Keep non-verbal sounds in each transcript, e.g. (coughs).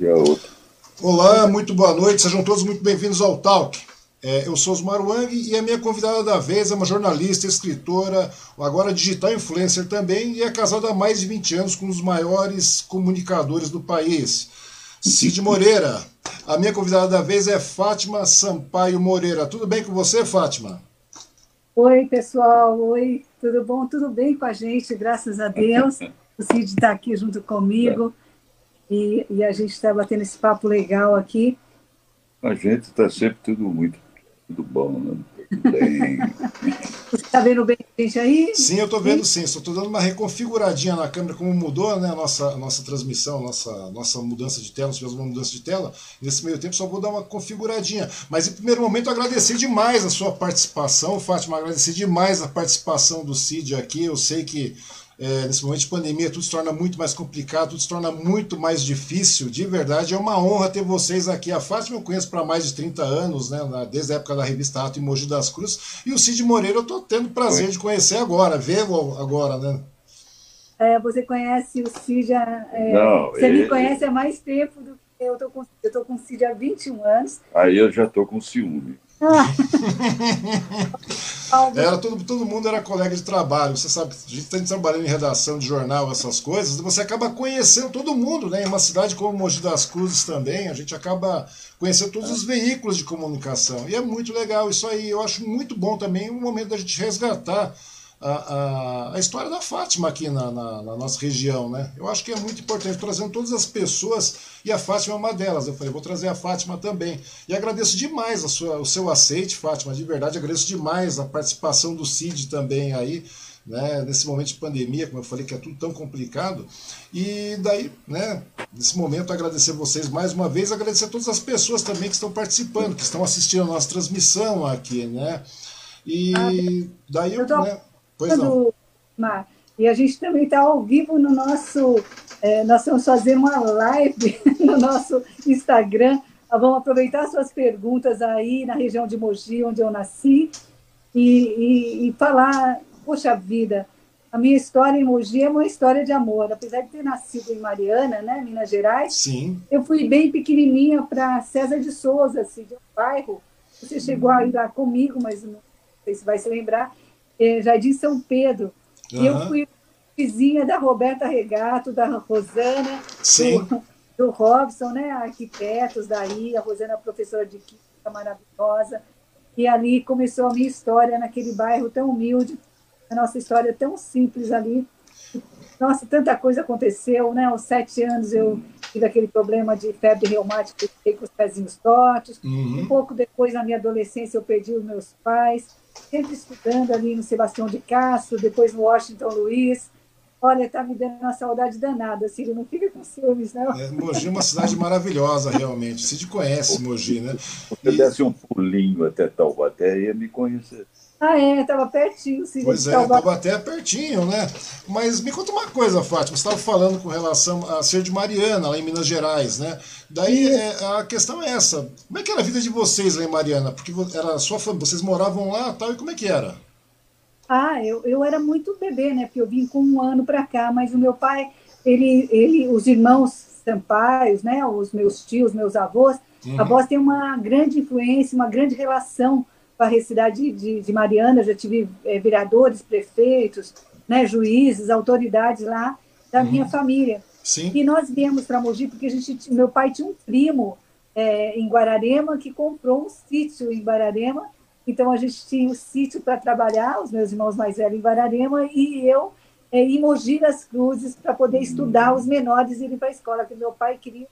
E a outra. Olá, muito boa noite, sejam todos muito bem-vindos ao Talk. É, eu sou Osmar Wang e a minha convidada da vez é uma jornalista, escritora, agora digital influencer também, e é casada há mais de 20 anos com um dos maiores comunicadores do país. Cid Moreira. A minha convidada da vez é Fátima Sampaio Moreira. Tudo bem com você, Fátima? Oi, pessoal. Oi, tudo bom? Tudo bem com a gente, graças a Deus. (laughs) O Cid está aqui junto comigo e, e a gente está batendo esse papo legal aqui. A gente está sempre tudo muito tudo bom, né? Tudo bem. (laughs) Você está vendo bem a gente aí? Sim, eu estou vendo sim. Só estou dando uma reconfiguradinha na câmera, como mudou né, a nossa, a nossa transmissão, a nossa, nossa mudança de tela, nós fizemos uma mudança de tela. Nesse meio tempo só vou dar uma configuradinha. Mas em primeiro momento agradecer demais a sua participação, Fátima, agradecer demais a participação do Cid aqui. Eu sei que é, nesse momento de pandemia, tudo se torna muito mais complicado, tudo se torna muito mais difícil. De verdade, é uma honra ter vocês aqui. A Fátima eu conheço para mais de 30 anos, né, desde a época da revista Ato em Mogi das Cruzes. E o Cid Moreira eu estou tendo prazer de conhecer agora, vê-lo agora, né? É, você conhece o Cid, é, Não, você ele... me conhece há mais tempo do que eu estou com, eu tô com o Cid há 21 anos. Aí eu já estou com ciúme. (laughs) era todo, todo mundo era colega de trabalho. Você sabe, a gente está trabalhando em redação de jornal, essas coisas, você acaba conhecendo todo mundo, né? Em uma cidade como Mogi das Cruzes também, a gente acaba conhecendo todos os veículos de comunicação. E é muito legal isso aí. Eu acho muito bom também o momento da gente resgatar a, a, a, história da Fátima aqui na, na, na, nossa região, né? Eu acho que é muito importante, trazendo todas as pessoas, e a Fátima é uma delas. Eu falei, vou trazer a Fátima também. E agradeço demais a sua, o seu aceite, Fátima, de verdade, agradeço demais a participação do Cid também aí, né? Nesse momento de pandemia, como eu falei, que é tudo tão complicado. E daí, né, nesse momento, agradecer vocês mais uma vez, agradecer a todas as pessoas também que estão participando, que estão assistindo a nossa transmissão aqui, né? E ah, daí eu, eu né, Pois. Mar. E a gente também está ao vivo no nosso. É, nós vamos fazer uma live (laughs) no nosso Instagram. Nós vamos aproveitar suas perguntas aí na região de Mogi, onde eu nasci, e, e, e falar, poxa vida, a minha história em Mogi é uma história de amor. Apesar de ter nascido em Mariana, né, Minas Gerais, Sim. eu fui bem pequenininha para César de Souza, assim, de um bairro. Você chegou a ir lá comigo, mas não sei se vai se lembrar é, Jardim São Pedro. Uhum. E eu fui vizinha da Roberta Regato, da Rosana, do, do, Robson, né, arquitetos daí, a Rosana professora de química maravilhosa. E ali começou a minha história naquele bairro tão humilde, a nossa história tão simples ali. Nossa, tanta coisa aconteceu, né? Aos sete anos eu tive aquele problema de febre reumática, fiquei com os pezinhos tortos. Uhum. Um pouco depois, na minha adolescência, eu perdi os meus pais sempre estudando ali no Sebastião de Castro, depois no Washington Luiz. Olha, tá me dando uma saudade danada, Ciro, não fica com ciúmes, não. É, Mogi é uma cidade maravilhosa, realmente. Cid conhece Mogi, né? Se eu desse um pulinho até Taubaté, ia me conhecer. Ah, é, estava pertinho. Sim, pois é, estava até pertinho, né? Mas me conta uma coisa, Fátima. Você estava falando com relação a ser de Mariana, lá em Minas Gerais, né? Daí é, a questão é essa. Como é que era a vida de vocês lá em Mariana? Porque era sua família, vocês moravam lá tal, e como é que era? Ah, eu, eu era muito bebê, né? Porque eu vim com um ano para cá, mas o meu pai, ele, ele, os irmãos Sampaios, né? Os meus tios, meus avós, uhum. avós têm uma grande influência, uma grande relação para a cidade de, de Mariana, já tive é, vereadores, prefeitos, né, juízes, autoridades lá da uhum. minha família. Sim. E nós viemos para Mogi porque a gente, meu pai tinha um primo é, em Guararema que comprou um sítio em Guararema. Então a gente tinha o um sítio para trabalhar, os meus irmãos mais velhos em Guararema e eu é, em Mogi das Cruzes para poder uhum. estudar, os menores irem para a escola, porque meu pai queria,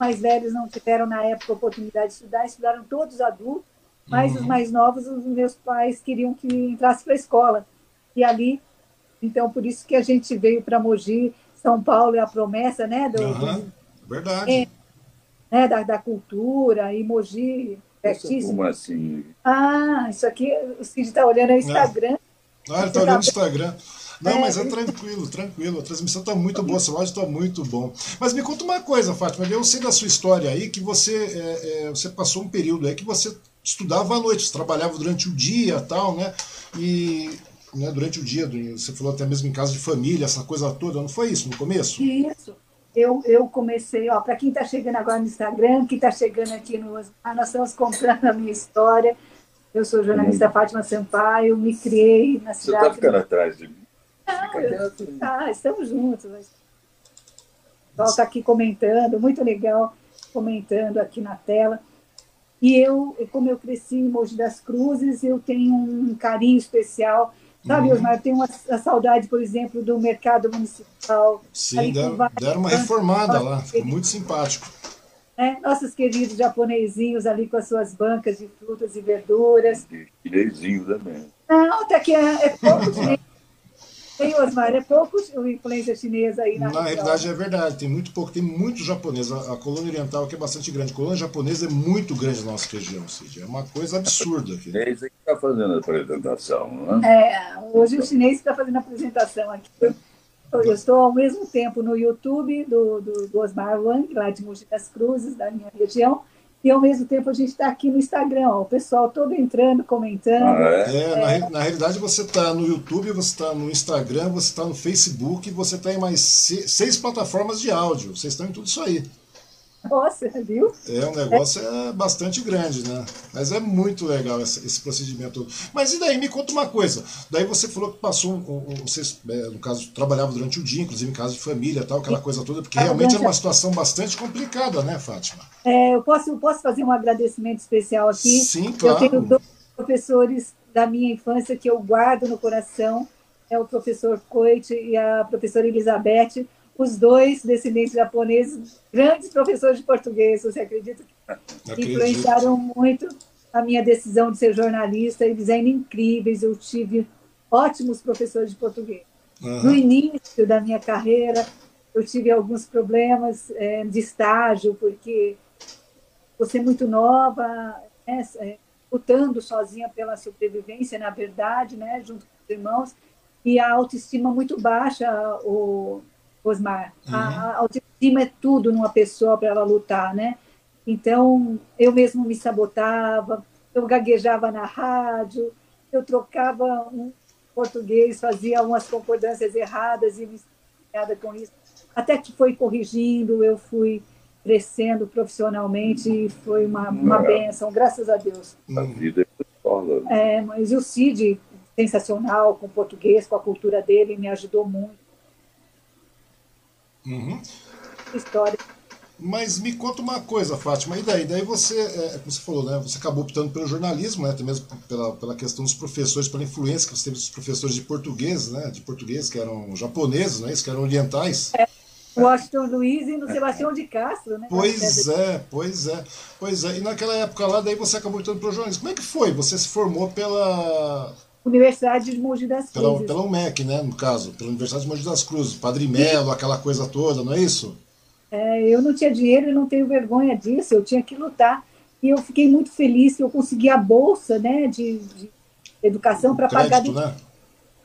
mais velhos não tiveram na época oportunidade de estudar, estudaram todos adultos mas uhum. os mais novos, os meus pais queriam que entrasse para a escola. E ali, então, por isso que a gente veio para Mogi, São Paulo é a promessa, né? Do, uhum. do Verdade. É, né, da, da cultura, e Mogi, pertíssimo. Como assim? Ah, isso aqui, o Cid está olhando o Instagram. Ah, ele está olhando o Instagram. Não, é, mas é tranquilo, tranquilo. A transmissão está muito boa, seu áudio está muito bom. Mas me conta uma coisa, Fátima. Eu sei da sua história aí que você, é, é, você passou um período aí que você estudava à noite, trabalhava durante o dia tal, né? E né, durante o dia, você falou até mesmo em casa de família, essa coisa toda, não foi isso no começo? Isso. eu, eu comecei, ó, para quem está chegando agora no Instagram, quem está chegando aqui no ah, nós estamos comprando a minha história. Eu sou jornalista hum. Fátima Sampaio, me criei na cidade. Você está ficando atrás de mim? Não, eu, ah, estamos juntos. O pessoal está aqui comentando, muito legal, comentando aqui na tela. E eu, como eu cresci em Mogi das Cruzes, eu tenho um carinho especial Sabe, uhum. Osmar, eu tenho uma, a saudade, por exemplo, do mercado municipal. Sim, deram, deram, uma reformada lá, ficou muito simpático. É, nossos queridos japonesinhos ali com as suas bancas de frutas e verduras. Chinesinho também. Não, até que é, é pouco chinês. (laughs) Tem, Osmar, é pouco influência chinesa aí na Na realidade é verdade, tem muito pouco, tem muito japonês. A, a, colônia oriental aqui é bastante grande. A colônia japonesa é muito grande na nossa região, Cid. É uma coisa absurda aqui. É isso que está fazendo a apresentação, não é? É, hoje o chinês está fazendo a apresentação aqui. Eu estou ao mesmo tempo no YouTube do, do, do Osmar Wang, lá de Mogi das Cruzes, da minha região, e ao mesmo tempo a gente está aqui no Instagram, ó, o pessoal todo entrando, comentando. Ah, é? é, na, na, realidade você está no YouTube, você está no Instagram, você está no Facebook, você está em mais seis, seis plataformas de áudio. Vocês estão em tudo isso aí. Nossa, viu? É, um negócio é bastante grande, né? Mas é muito legal esse, esse procedimento. Mas e daí, me conta uma coisa. Daí você falou que passou, um, um, vocês, é, no caso, trabalhava durante o dia, inclusive em casa de família tal, aquela coisa toda, porque realmente era uma situação bastante complicada, né, Fátima? É, eu posso, eu posso fazer um agradecimento especial aqui. Sim, claro. Eu tenho dois professores da minha infância que eu guardo no coração. É o professor Coit e a professora Elizabeth os dois descendentes japoneses, grandes professores de português, você acredita? que Influenciaram muito a minha decisão de ser jornalista, eles eram incríveis, eu tive ótimos professores de português. Uhum. No início da minha carreira, eu tive alguns problemas é, de estágio, porque você é muito nova, né, é, lutando sozinha pela sobrevivência, na verdade, né, junto com os irmãos, e a autoestima muito baixa, o, Osmar. Uhum. A, a autoestima é tudo numa pessoa para ela lutar, né? Então, eu mesmo me sabotava, eu gaguejava na rádio, eu trocava um português, fazia umas concordâncias erradas e me sentia com isso. Até que foi corrigindo, eu fui crescendo profissionalmente e foi uma, uma benção, graças a Deus. A vida é. É, mas o Cid, sensacional, com o português, com a cultura dele, me ajudou muito. Uhum. História. Mas me conta uma coisa, Fátima, e daí? Daí você, é, como você falou, né? Você acabou optando pelo jornalismo, né? Até mesmo pela, pela questão dos professores, pela influência que você teve dos professores de português, né? De português, que eram japoneses, né? Que eram orientais. É. Washington Luiz e no Sebastião de Castro, né? Pois é, pois é, pois é. E naquela época lá, daí você acabou optando pelo jornalismo. Como é que foi? Você se formou pela Universidade de Mogi das Cruzes. Pela, pela UMEC, né, no caso, pela Universidade de Mogi das Cruzes, Padre Melo, aquela coisa toda, não é isso? É, eu não tinha dinheiro e não tenho vergonha disso, eu tinha que lutar. E eu fiquei muito feliz que eu consegui a bolsa né, de, de educação para pagar né?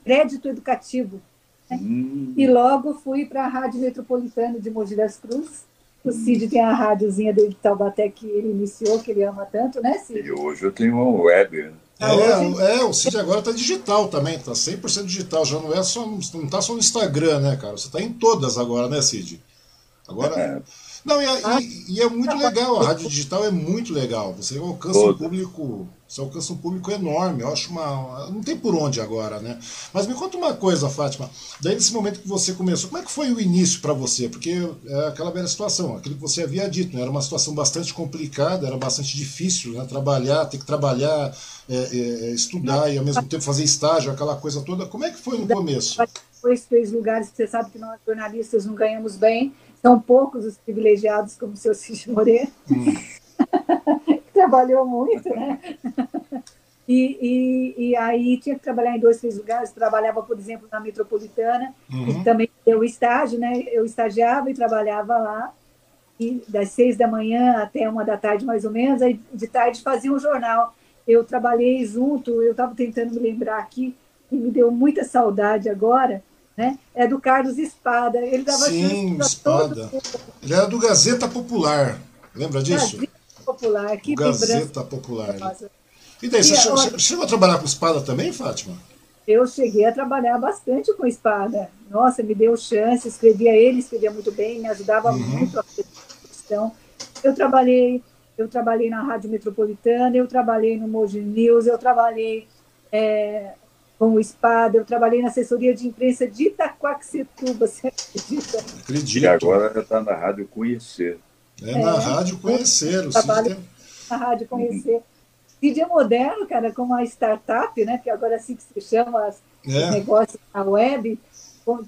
crédito educativo. Né? Hum. E logo fui para a Rádio Metropolitana de Mogi das Cruzes. O Cid tem a rádiozinha dele de Taubaté que ele iniciou, que ele ama tanto, né, Cid? E hoje eu tenho uma web, né? É, é, o Cid agora está digital também, está 100% digital, já não é só, não está só no Instagram, né, cara? Você está em todas agora, né, Cid? Agora. É. Não, e, e, e, é muito legal, a rádio digital é muito legal. Você alcança um público você alcança um público enorme. Eu acho uma. Não tem por onde agora, né? Mas me conta uma coisa, Fátima. Daí, nesse momento que você começou, como é que foi o início para você? Porque é aquela velha situação, aquilo que você havia dito, né? era uma situação bastante complicada, era bastante difícil, né? Trabalhar, ter que trabalhar, é, é, é estudar e ao mesmo tempo fazer estágio, aquela coisa toda. Como é que foi no começo? Foi três lugares que você sabe que nós jornalistas não ganhamos bem. São poucos os privilegiados, como o seu (laughs) Cid Moreira. Hum. (laughs) trabalhou muito, né? E, e, e, aí tinha que trabalhar em dois, três lugares. Trabalhava, por exemplo, na Metropolitana, uhum. e também deu estágio, né? Eu estagiava e trabalhava lá, e das seis da manhã até uma da tarde, mais ou menos. Aí de tarde fazia um jornal. Eu trabalhei junto, eu estava tentando me lembrar aqui, e me deu muita saudade agora, né? É do Carlos Espada. Ele dava Sim, Espada. Ele era do Gazeta Popular. Lembra disso? Gazeta Popular. Que Gazeta Popular. E daí, você, chegou, chegou a trabalhar com espada também, Fátima? eu cheguei a trabalhar bastante com espada. Nossa, me deu chance, escrevia ele, escrevia muito bem, me ajudava uhum. muito a questão. Eu trabalhei, eu trabalhei na Rádio Metropolitana, eu trabalhei no Moji News, eu trabalhei é, com o Espada, eu trabalhei na assessoria de imprensa de Itaquaquecetuba, você acredita? Acredito. E agora está na Rádio Conhecer. É, na é, Rádio Conhecer. O trabalho na Rádio Conhecer. Uhum. Mídia moderno, cara, como a startup, né, que agora é assim que se chama as, é. os negócios na web,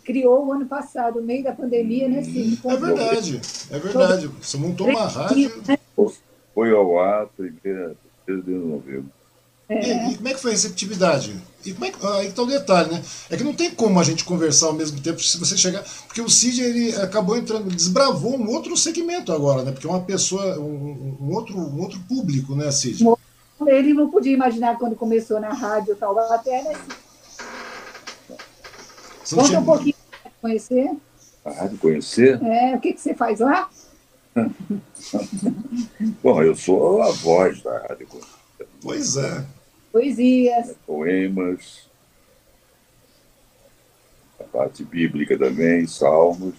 criou o ano passado, no meio da pandemia, né? Sim, é verdade, é verdade. Você montou uma rádio. Né? Foi ao ar, primeira, primeira de novembro. É. E, e, como é que foi a receptividade? E como é que, aí está o detalhe, né? É que não tem como a gente conversar ao mesmo tempo se você chegar. Porque o Cid ele acabou entrando, desbravou um outro segmento agora, né? Porque é uma pessoa, um, um outro, um outro público, né, Cid? Ele não podia imaginar quando começou na rádio Taubaté, né? Você Conta tinha... um pouquinho para conhecer. A rádio conhecer? É, o que, que você faz lá? (laughs) Bom, eu sou a voz da rádio conhecer. Pois é. Poesias. Poemas. A parte bíblica também, salmos.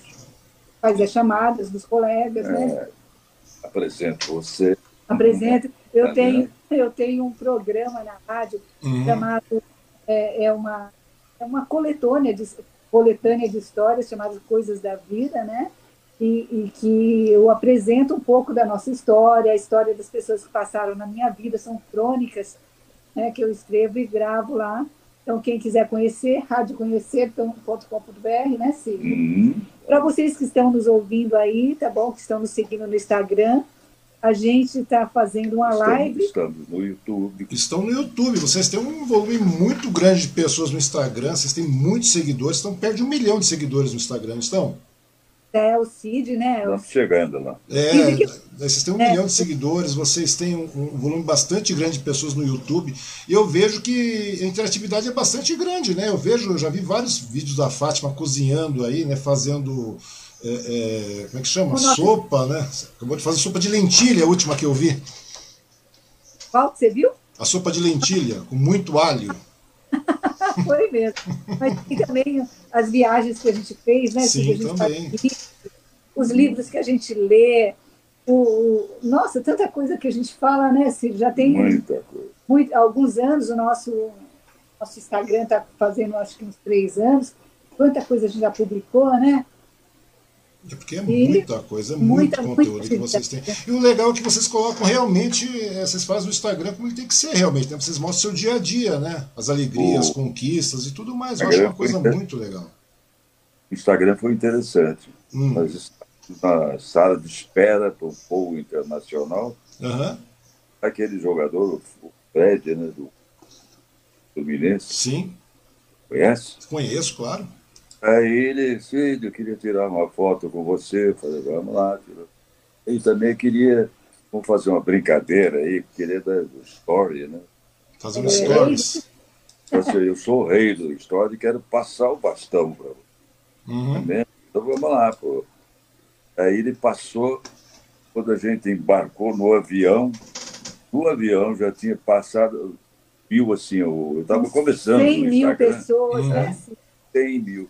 Fazer chamadas dos colegas, né? é, né? Apresento você. Apresento. Eu tenho, eu tenho um programa na rádio uhum. chamado é, é, uma, é uma coletânea de, coletânea de histórias chamada Coisas da Vida, né? E, e, que eu apresento um pouco da nossa história, a história das pessoas que passaram na minha vida, são crônicas né, que eu escrevo e gravo lá. Então, quem quiser conhecer, radioconhecer.com.br, né, Silvio? Uhum. Para vocês que estão nos ouvindo aí, tá bom? Que estão nos seguindo no Instagram, a gente está fazendo uma estamos, live. Estamos no YouTube. Estão no YouTube. Vocês têm um volume muito grande de pessoas no Instagram. Vocês têm muitos seguidores. Estão perto de um milhão de seguidores no Instagram, estão? É, o Cid, né? Estamos chegando lá. É, que... vocês têm um é. milhão de seguidores, vocês têm um, um, volume bastante grande de pessoas no YouTube. E eu vejo que a interatividade é bastante grande, né? Eu vejo, eu já vi vários vídeos da Fátima cozinhando aí, né? Fazendo é, é, como é que chama? Sopa, né? Acabou de fazer sopa de lentilha, a última que eu vi. Qual que você viu? A sopa de lentilha, com muito alho. Foi mesmo. Mas tem também as viagens que a gente fez, né? Sim, também. os livros que a gente lê. O, nossa, tanta coisa que a gente fala, né? Se já tem Muita coisa. Muito, alguns anos, o nosso, nosso Instagram está fazendo acho que uns três anos. Quanta coisa a gente já publicou, né? É porque é muita coisa, é muita, muito conteúdo muita que vocês têm. E o legal é que vocês colocam realmente, eh, vocês fazem o Instagram como ele tem que ser realmente, né? Vocês mostram o seu dia a dia, né? As alegrias, o... conquistas e tudo mais. Eu acho uma coisa inter... muito legal. O Instagram foi interessante. Hum. Nós na sala de espera para o voo internacional. Uhum. Aquele jogador, o Fred, né? Do Fluminense. Sim. Conhece? Conheço, claro. Aí ele, filho, eu queria tirar uma foto com você. Eu falei, vamos lá. Tira. Ele também queria, vamos fazer uma brincadeira aí, queria dar story, né? Fazer um stories. Assim, eu sou o rei do story e quero passar o bastão para você. Uhum. É então vamos lá, pô. Aí ele passou, quando a gente embarcou no avião, no avião já tinha passado, viu assim, eu estava começando 100 mil pessoas, uhum. né? 100 mil.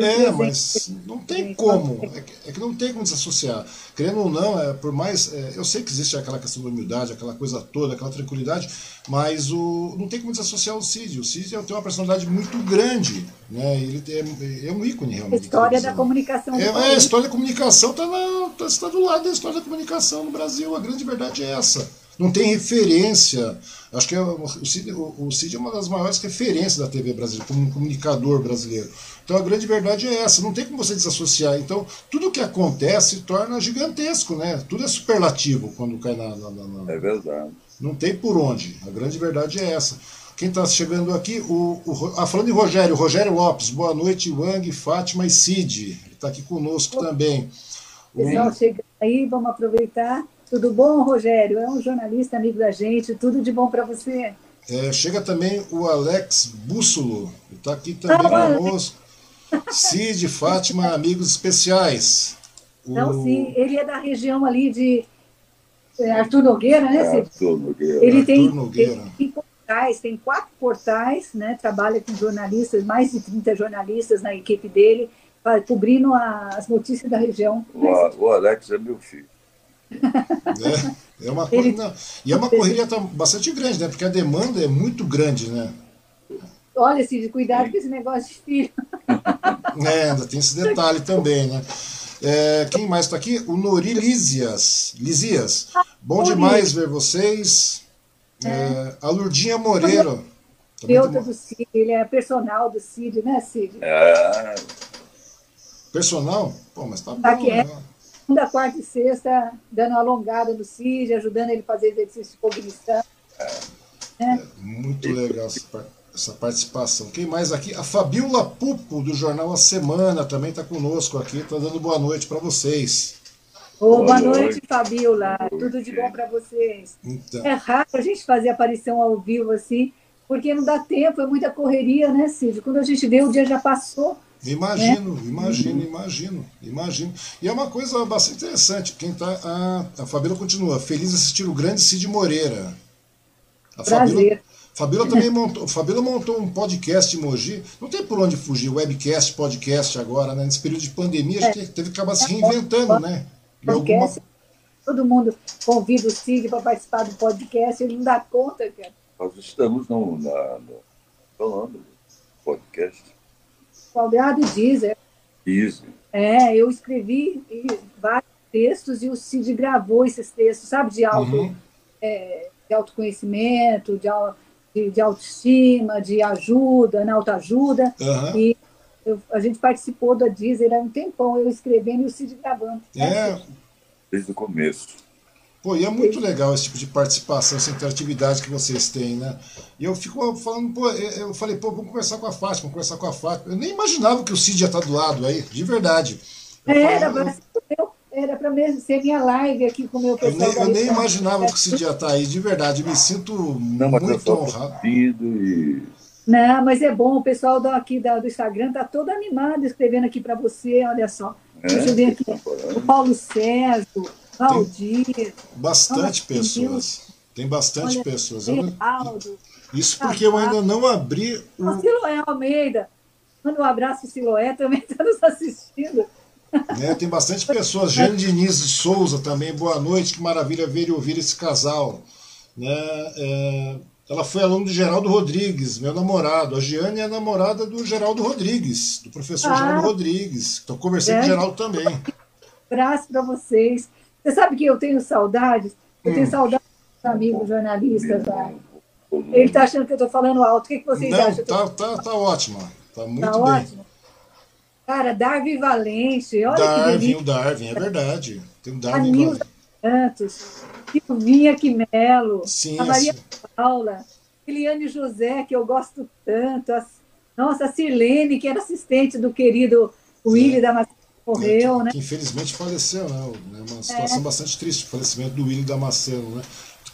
É, mas não tem como. É que, é que, não tem como desassociar. Querendo ou não, é, por mais. É, eu sei que existe aquela questão da humildade, aquela coisa toda, aquela tranquilidade, mas o, não tem como desassociar o Cid. O Cid tem uma personalidade muito grande. Né? Ele é, é um ícone realmente. A história da comunicação. É, é, a história da comunicação está tá, tá do lado da história da comunicação no Brasil. A grande verdade é essa. Não tem referência. Acho que é, o, Cid, o Cid é uma das maiores referências da TV brasileira, como um comunicador brasileiro. Então a grande verdade é essa, não tem como você desassociar. Então tudo que acontece torna gigantesco, né? Tudo é superlativo quando cai na, na, na... É verdade. Não tem por onde. A grande verdade é essa. Quem está chegando aqui, o, o, ah, falando em Rogério, Rogério Lopes, boa noite, Wang, Fátima e Cid. Ele está aqui conosco também. Pessoal, o... chega aí, vamos aproveitar. Tudo bom, Rogério? É um jornalista amigo da gente, tudo de bom para você. É, chega também o Alex Bússolo, está aqui também ah, conosco. Cid, Fátima, amigos especiais. Não, sim, ele é da região ali de é, Arthur Nogueira, né, Cid? Arthur Nogueira. Ele Arthur tem, Nogueira. tem portais, tem quatro portais, né? Trabalha com jornalistas, mais de 30 jornalistas na equipe dele, cobrindo as notícias da região. O, o Alex é meu filho. É, é uma Ele... E é uma correria bastante grande, né? Porque a demanda é muito grande, né? Olha, Cid, cuidado com esse negócio de filho. (laughs) É, ainda tem esse detalhe também, né? É, quem mais está aqui? O Nori Lísias. Lísias. Bom demais ver vocês. É. É, a Lurdinha Moreira. Terapeuta do Cid, ele é personal do Cid, né, Cid? É. Personal? Pô, mas tá, tá bom. É. Segunda, quarta e sexta, dando uma alongada no Cid, ajudando ele a fazer exercício de cognição. É. É. Muito legal essa parte essa participação. Quem mais aqui? A Fabiola Pupo, do Jornal A Semana, também está conosco aqui, está dando boa noite para vocês. Oh, boa, boa noite, noite, Fabiola. Tudo de bom para vocês. Então. É raro a gente fazer aparição ao vivo assim, porque não dá tempo, é muita correria, né, Cid? Quando a gente vê, o dia já passou. Imagino, né? imagino, imagino, imagino. E é uma coisa bastante interessante. Quem tá. A, a Fabíola continua. Feliz assistir o grande Cid Moreira. A Prazer. Fabíola, Fabíola também montou, Fabíola montou um podcast em Mogi. Não tem por onde fugir, webcast, podcast agora, né? Nesse período de pandemia, a gente teve que acabar se reinventando, né? Alguma... Todo mundo convida o Cid para participar do podcast, ele não dá conta, cara. Nós estamos no, na, no, falando podcast. Salgado Deezer. Isso. É, eu escrevi vários textos e o Cid gravou esses textos, sabe, de auto, uhum. é, de autoconhecimento, de, de, de autoestima, de ajuda, né, autoajuda. Uhum. E eu, a gente participou da Deezer há um tempão, eu escrevendo e o Cid gravando. É. Desde o começo. Pô, e é muito legal esse tipo de participação, essa interatividade que vocês têm, né? E eu fico falando, pô, eu falei, pô, vamos conversar com a Fátima, vamos conversar com a Fátima. Eu nem imaginava que o Cid ia estar do lado aí, de verdade. Eu era, falava, eu, era para mesmo ser minha live aqui com o meu pessoal. Eu nem, eu nem imaginava que o Cid ia estar aí, de verdade. Me sinto Não, muito honrado. E... Não, mas é bom, o pessoal do, aqui da, do Instagram está todo animado escrevendo aqui para você, olha só. É? Deixa eu ver aqui. O Paulo César, Valdir. Bastante pessoas. Tem bastante olha, pessoas. Isso porque eu ainda não abri o. O Siloé Almeida. Manda um abraço, Siloé, também está nos assistindo. Né, tem bastante pessoas. Jane Diniz de Souza também, boa noite, que maravilha ver e ouvir esse casal. Né, é, ela foi aluna do Geraldo Rodrigues, meu namorado. A Giane é a namorada do Geraldo Rodrigues, do professor ah, Geraldo Rodrigues. Então conversei é. com o Geraldo também. Abraço para vocês. Você sabe que eu tenho saudades? Eu hum. tenho saudades dos amigos jornalistas lá. Ele está achando que eu estou falando alto. O que, que vocês Não, acham? Tá, tá, tá ótima. Tá muito tá bem. Ótimo. Cara, Darwin Valente, olha Darwin, que o Darwin, é verdade. Tem o Darwin Valente. Santos, Silvinha Quimelo, sim, a Maria sim. Paula, Eliane José, que eu gosto tanto, a, nossa, a Sirlene, que era assistente do querido Willy é. da Macena, morreu, é, né? Que infelizmente faleceu, né? É uma situação é. bastante triste, o falecimento do Willy Damasceno, né?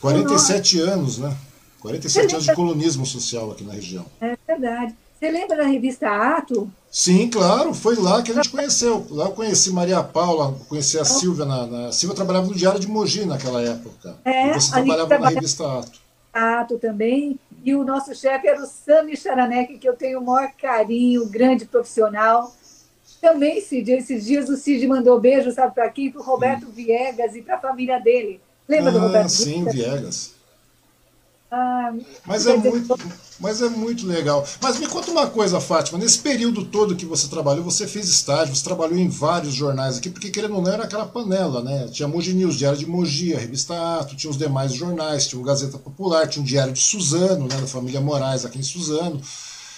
47 anos, né? 47 anos de colonismo social aqui na região. É verdade. Você lembra da revista Ato? Sim, claro, foi lá que a gente conheceu. Lá eu conheci Maria Paula, conheci a Silvia. Na, na... A Silvia trabalhava no Diário de Mogi naquela época. É, e você trabalhava na revista Ato. Ato também. E o nosso chefe era o Sami Charanek, que eu tenho o maior carinho, grande profissional. Também, Cid, esses dias o Cid mandou beijo, sabe, para aqui, para o Roberto hum. Viegas e para a família dele. Lembra ah, do Roberto sim, Viegas? Viegas. Ah, mas, é muito, mas é muito legal. Mas me conta uma coisa, Fátima. Nesse período todo que você trabalhou, você fez estágio, você trabalhou em vários jornais aqui, porque querendo ou não era aquela panela, né? Tinha Mogi News, Diário de Mogi, a Revista Ato, tinha os demais jornais, tinha o Gazeta Popular, tinha o Diário de Suzano, né, da família Moraes aqui em Suzano.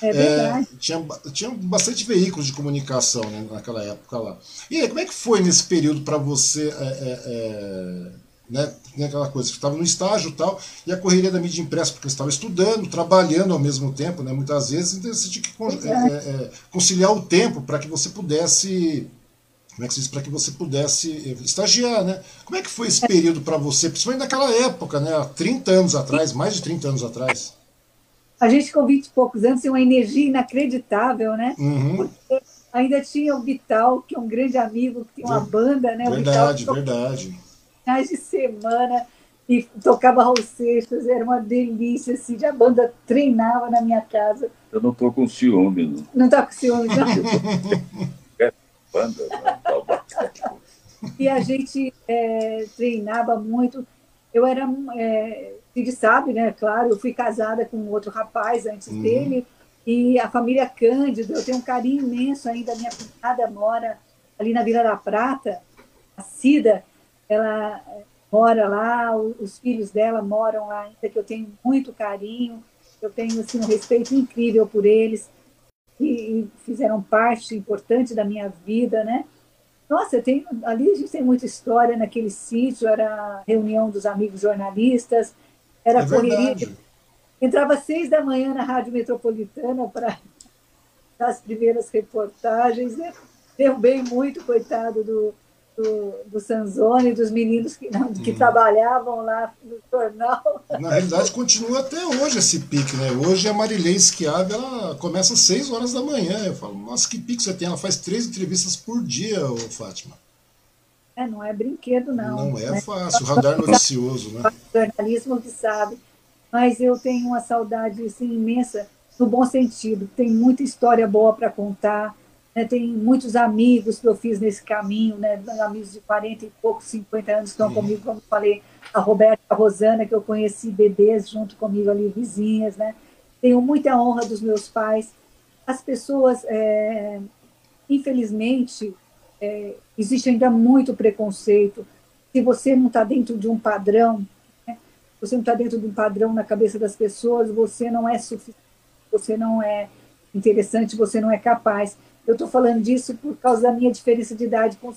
É verdade. É, tinha, tinha bastante veículos de comunicação né, naquela época lá. E aí, como é que foi nesse período para você é, é, é né? Tem aquela coisa, você estava no estágio tal, e a correria da mídia impressa, porque você estava estudando, trabalhando ao mesmo tempo, né? muitas vezes, então você tinha que é, é, conciliar o tempo para que você pudesse. Como é que se diz? Para que você pudesse eh, estagiar, né? Como é que foi esse período para você, principalmente naquela época, né? Há 30 anos atrás, mais de 30 anos atrás? A gente com 20 e poucos anos tem uma energia inacreditável, né? Uhum. ainda tinha o Vital, que é um grande amigo, que tem uma banda, né? Verdade, Vital, verdade finais de semana. e tocava Raul Seixas, era uma delícia, assim, a banda treinava na minha casa. Eu não estou com ciúme. Não, não está com ciúme, não? (laughs) é banda, não, tá e a gente é, treinava muito. Eu era, é, Cid sabe, né? Claro, eu fui casada com outro rapaz antes uhum. dele, e a família Cândido, eu tenho um carinho imenso ainda. Minha cunhada mora ali na Vila da Prata, a Cida, ela mora lá, os filhos dela moram lá ainda, que eu tenho muito carinho, eu tenho assim, um respeito incrível por eles, e, fizeram parte importante da minha vida, né? Nossa, eu tenho, ali a gente tem muita história naquele sítio, era a reunião dos amigos jornalistas, era é correria. De, entrava às seis da manhã na Rádio Metropolitana para (laughs) as primeiras reportagens, né? Derrubei muito, coitado do, do, do Sanzoni, dos meninos que, não, que hum. trabalhavam lá no jornal. Na realidade, continua até hoje esse pique, né? Hoje a Marilei Schiave, ela começa às 6 horas da manhã. Eu falo, nossa, que pique você tem? Ela faz três entrevistas por dia, ô, Fátima. É, não é brinquedo, não. Não é né? fácil, radar noticioso, né? Jornalismo que sabe. Mas eu tenho uma saudade assim, imensa, no bom sentido. Tem muita história boa para contar né, tem muitos amigos que eu fiz nesse caminho, né, amigos de 40 e poucos, 50 anos estão uhum. comigo, como falei, a Roberta, a Rosana, que eu conheci bebês junto comigo ali, vizinhas, né? Tenho muita honra dos meus pais. As pessoas, é, infelizmente, é, existe ainda muito preconceito. Se você não está dentro de um padrão, né, você não está dentro de um padrão na cabeça das pessoas, você não é suficiente, você não é interessante, você não é capaz. Eu estou falando disso por causa da minha diferença de idade com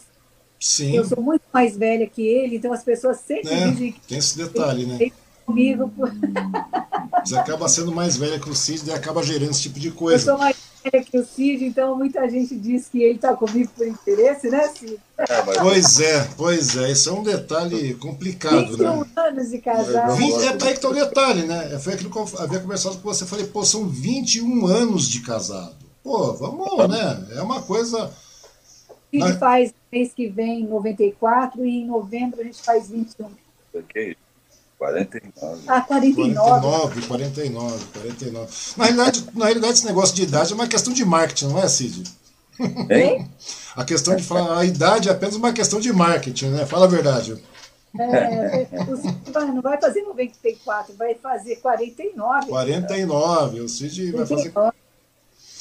Sim. Eu sou muito mais velha que ele, então as pessoas sempre é, dizem que. Tem esse detalhe, né? Comigo. Por... Você acaba sendo mais velha que o Cid e acaba gerando esse tipo de coisa. Eu sou mais velha que o Cid, então muita gente diz que ele está comigo por interesse, né, Cid? É, pois é, pois é. Isso é um detalhe complicado, 21 né? anos de casado. É, é aí que tá o detalhe, né? Foi aquilo que eu havia conversado com você. Falei, pô, são 21 anos de casado. Pô, vamos, né? É uma coisa. A gente faz mês que vem 94 e em novembro a gente faz 21. Ok. 49. Ah, 49. 49, 49, 49. Na realidade, na realidade, esse negócio de idade é uma questão de marketing, não é, Cid? Hein? (laughs) A questão de falar, a idade é apenas uma questão de marketing, né? Fala a verdade. É, não vai fazer 94, vai fazer 49. 49, o Cid vai fazer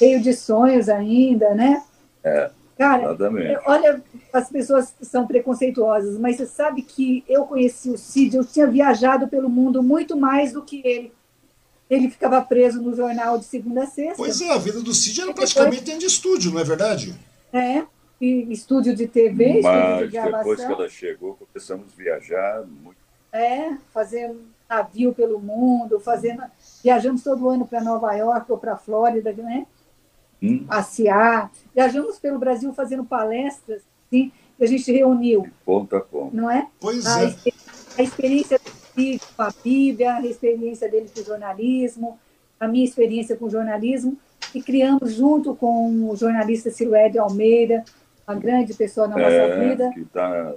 cheio de sonhos ainda, né? É. Cara, exatamente. olha, as pessoas são preconceituosas, mas você sabe que eu conheci o Cid, eu tinha viajado pelo mundo muito mais do que ele. Ele ficava preso no jornal de segunda a sexta. Pois é, a vida do Cid era praticamente dentro de estúdio, não é verdade? É, e estúdio de TV, mas estúdio de gravação. depois que ela chegou, começamos a viajar muito. É, fazendo navio pelo mundo, fazendo, viajamos todo ano para Nova York ou para Flórida, né? Hum. passear. Viajamos pelo Brasil fazendo palestras, sim, que a gente reuniu. Ponto a ponto. Não é? Pois a, é. A experiência dele com a Bíblia, a experiência dele com o jornalismo, a minha experiência com o jornalismo, e criamos junto com o jornalista Siluede Almeida, uma grande pessoa na nossa é, vida. Que tá...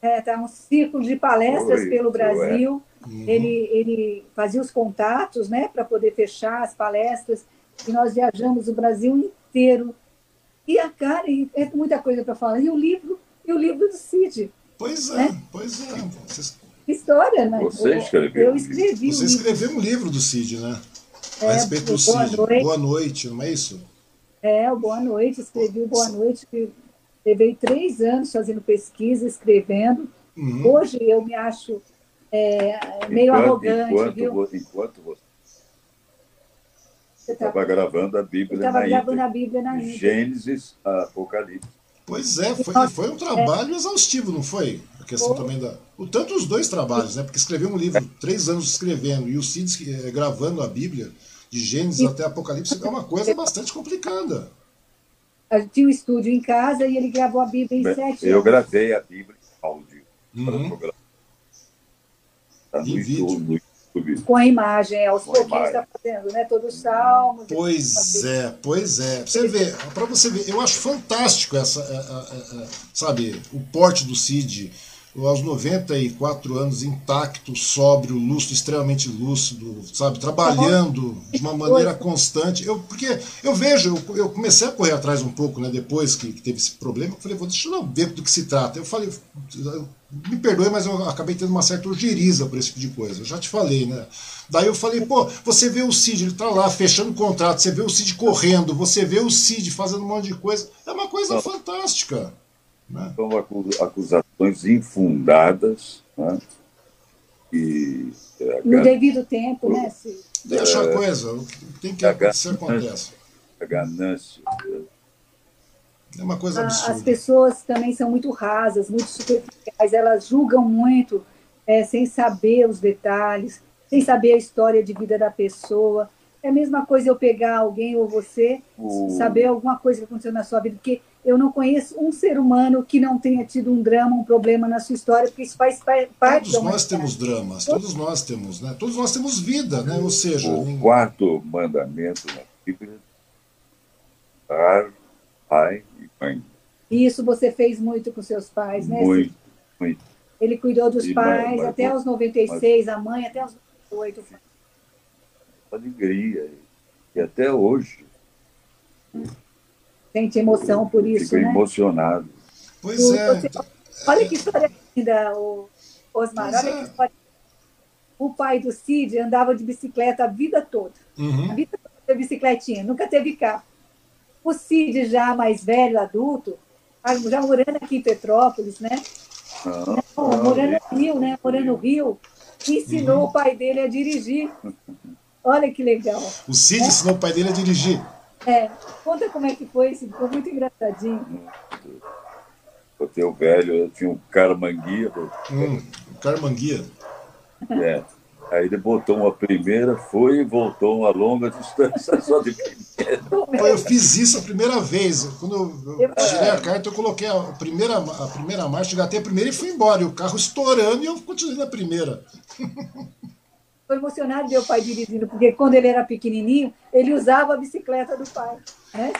É, tá um círculo de palestras Oi, pelo Brasil. Uhum. Ele, ele fazia os contatos né, para poder fechar as palestras e nós viajamos o Brasil inteiro. E a cara, e é muita coisa para falar. E o livro, e o livro do Cid. Pois é, né? pois é. Vocês... História, né? Você escreveu. Eu escrevi. Você escreveu um livro do Cid, né? É, a respeito do Boa Cid. Noite. Boa noite, não é isso? É, o Boa Noite, escrevi o Boa Noite, que levei três anos fazendo pesquisa, escrevendo. Uhum. Hoje eu me acho é, meio enquanto, arrogante. Enquanto, viu? enquanto você estava gravando a Bíblia estava na gravando a Bíblia na Índia. Gênesis, Apocalipse. Pois é, foi, foi um trabalho exaustivo, não foi? A questão foi. também da. O, tanto os dois trabalhos, né? Porque escrever um livro, três anos escrevendo, e o Cid eh, gravando a Bíblia, de Gênesis e... até Apocalipse, é uma coisa bastante complicada. Tinha um estúdio em casa e ele gravou a Bíblia em sete Eu gravei a Bíblia em áudio uhum. para o programa. Tá no, vídeo com a imagem, é, aos pouquinhos está fazendo, né? Todos os salmos. Pois é, pois é. Você vê, para você ver, eu acho fantástico essa, a, a, a, sabe, o porte do Cid, aos 94 anos, intacto, sóbrio, lúcido, extremamente lúcido, sabe? Trabalhando de uma maneira constante. Eu, porque eu vejo, eu, eu comecei a correr atrás um pouco, né? Depois que, que teve esse problema, eu falei, vou deixa eu ver do que se trata. Eu falei, me perdoe, mas eu acabei tendo uma certa ojeriza por esse tipo de coisa. Eu já te falei, né? Daí eu falei, pô, você vê o Cid, ele tá lá fechando contrato, você vê o Cid correndo, você vê o Cid fazendo um monte de coisa. É uma coisa Não. fantástica. Né? São acusações infundadas, né? E, é, no devido tempo, né, Cid? Deixa a coisa, tem que acontecer, acontece. A ganância. É uma coisa absurda. As pessoas também são muito rasas, muito superficiais, elas julgam muito é, sem saber os detalhes, sem saber a história de vida da pessoa. É a mesma coisa eu pegar alguém ou você, saber alguma coisa que aconteceu na sua vida, porque eu não conheço um ser humano que não tenha tido um drama, um problema na sua história, porque isso faz parte Todos nós temos dramas, todos nós temos, né? Todos nós temos vida, né? Ou seja, o quarto mandamento na Bíblia, pai mãe. Isso você fez muito com seus pais, né? Muito, muito. Ele cuidou dos e pais não, até os 96, mas... a mãe até os 98. Alegria. E até hoje. Sente emoção por isso, Fico né? emocionado. Pois é. Você... Olha que história linda, Osmar. Pois olha é. que história. O pai do Cid andava de bicicleta a vida toda. Uhum. A vida toda de bicicletinha, nunca teve carro. O Cid, já mais velho, adulto, já morando aqui em Petrópolis, né? Ah, Não, morando no Rio, né? Morando no Rio, ensinou uhum. o pai dele a dirigir. Olha que legal. O Cid é? ensinou o pai dele a dirigir. É. Conta como é que foi, Cid. Ficou muito engraçadinho. O teu velho, eu tinha um caramanguia. Hum, caramanguia. É. Aí ele botou uma primeira, foi e voltou uma longa (laughs) distância só de primeira. Eu fiz isso a primeira vez. Quando eu tirei a carta, eu coloquei a primeira, a primeira marcha, gatei a primeira e fui embora. E o carro estourando e eu continuei na primeira. (laughs) Foi emocionado ver o pai dirigindo, porque quando ele era pequenininho, ele usava a bicicleta do pai. Né,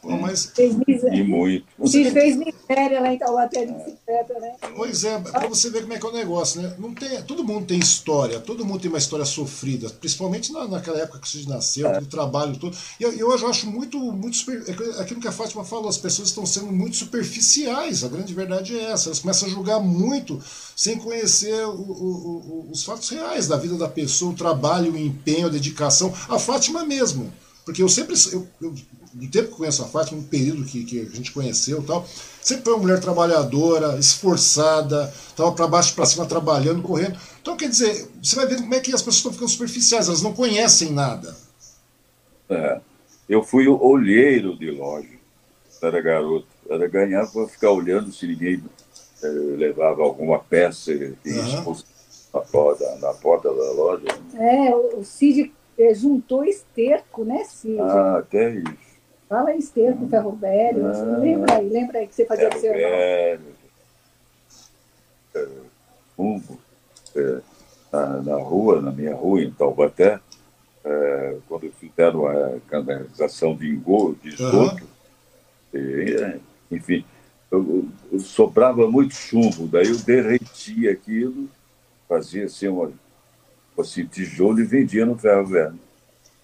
Pô, mas... Fez miséria. E muito. Você fez miséria lá em Taubaté de bicicleta, né? Pois é, para você ver como é que é o negócio, né? Não tem, todo mundo tem história, todo mundo tem uma história sofrida, principalmente na, naquela época que você nasceu, aquele trabalho todo. E eu, eu acho muito, muito super, é aquilo que a Fátima falou, as pessoas estão sendo muito superficiais, a grande verdade é essa. Elas começam a julgar muito sem conhecer o, o, o, os fatos reais da vida da pessoa, o trabalho, o empenho, a dedicação. A Fátima mesmo. Porque eu sempre, eu, eu do tempo que eu conheço a Fátima, no período que, que a gente conheceu tal, sempre foi uma mulher trabalhadora, esforçada, estava para baixo para cima trabalhando, correndo. Então, quer dizer, você vai vendo como é que as pessoas estão ficando superficiais, elas não conhecem nada. É. Eu fui o olheiro de loja, era garoto. Era ganhar para ficar olhando se ninguém é, levava alguma peça e uhum. na, porta, na porta da loja. É, o Cid eh, juntou esterco, né, Cid? Ah, até isso. Fala em esterco, ferro velho. Ah, lembra aí, lembra aí que você fazia ferro seu velho, é, fumo, é, na, na, rua, na minha rua, em Taubaté, é, quando fizeram a canalização de engorro, de esgoto, uhum. e, enfim, eu, eu, sobrava muito chumbo, daí eu derretia aquilo, fazia assim uma, assim, tijolo e vendia no ferro velho.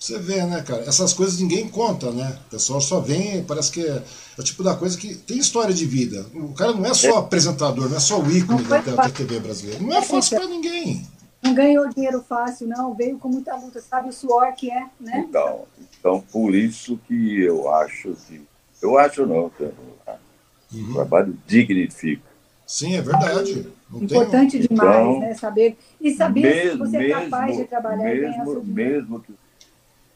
Você vê, né, cara? Essas coisas ninguém conta, né? O pessoal só vem, parece que é, é o tipo da coisa que tem história de vida. O cara não é só é. apresentador, não é só o ícone da, da TV brasileira. Não é fácil para ninguém. Não ganhou dinheiro fácil, não. Veio com muita luta, sabe o suor que é, né? Então, então por isso que eu acho que. Eu acho não, uhum. o trabalho dignifica. Sim, é verdade. Não Importante tenho... demais, então, né? Saber. E saber mesmo, se você é capaz mesmo, de trabalhar mesmo, e ganhar Mesmo que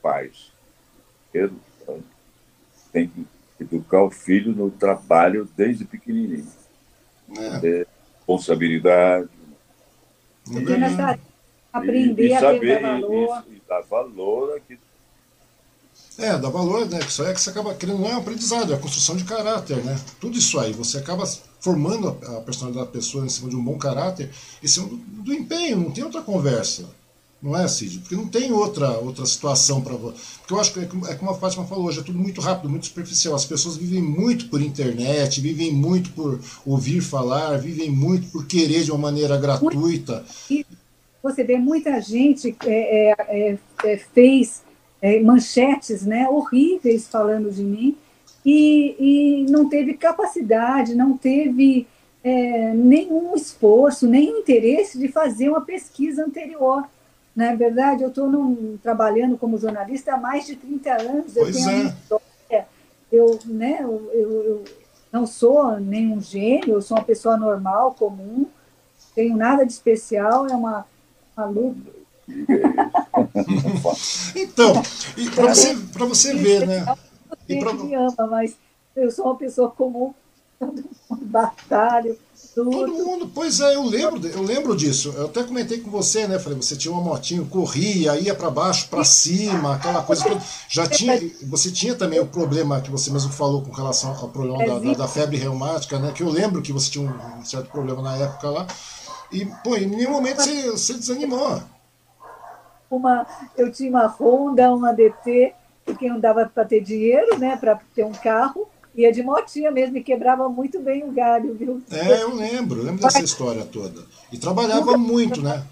pais. Tem que educar o filho no trabalho desde pequenininho. É. Responsabilidade. É aprender e, e saber, a dar valor. E, e dar valor aqui. É, dá valor, né? Isso aí é que você acaba querendo, não é um aprendizado, é a construção de caráter, né? Tudo isso aí, você acaba formando a personalidade da pessoa em cima de um bom caráter, em cima do, do empenho, não tem outra conversa. Não é, Cid? Porque não tem outra, outra situação para você. Porque eu acho que, é como a Fátima falou hoje, é tudo muito rápido, muito superficial. As pessoas vivem muito por internet, vivem muito por ouvir falar, vivem muito por querer de uma maneira gratuita. Você vê muita gente é, é, é, fez é, manchetes né, horríveis falando de mim e, e não teve capacidade, não teve é, nenhum esforço, nem interesse de fazer uma pesquisa anterior. Na é verdade, eu estou trabalhando como jornalista há mais de 30 anos. Pois eu tenho é. história. Eu, né, eu, eu, eu, não sou nenhum gênio, eu sou uma pessoa normal, comum, tenho nada de especial, é uma, uma luta. (laughs) então, para você, você ver, né? Você pra... me ama, mas eu sou uma pessoa comum, (laughs) batalho, tudo. Todo mundo, pois é, eu lembro, eu lembro disso. Eu até comentei com você, né? Falei, você tinha uma motinho, corria, ia para baixo, para cima, aquela coisa toda. Já (laughs) tinha, você tinha também o problema que você mesmo falou com relação ao problema da, da, da febre reumática, né? Que eu lembro que você tinha um certo problema na época lá. E, pô, em nenhum momento você, você desanimou. Uma, eu tinha uma Honda, uma DT, porque não dava para ter dinheiro, né? Para ter um carro ia de motinha mesmo e quebrava muito bem o galho, viu? É, eu lembro, eu lembro dessa história toda. E trabalhava muito, né?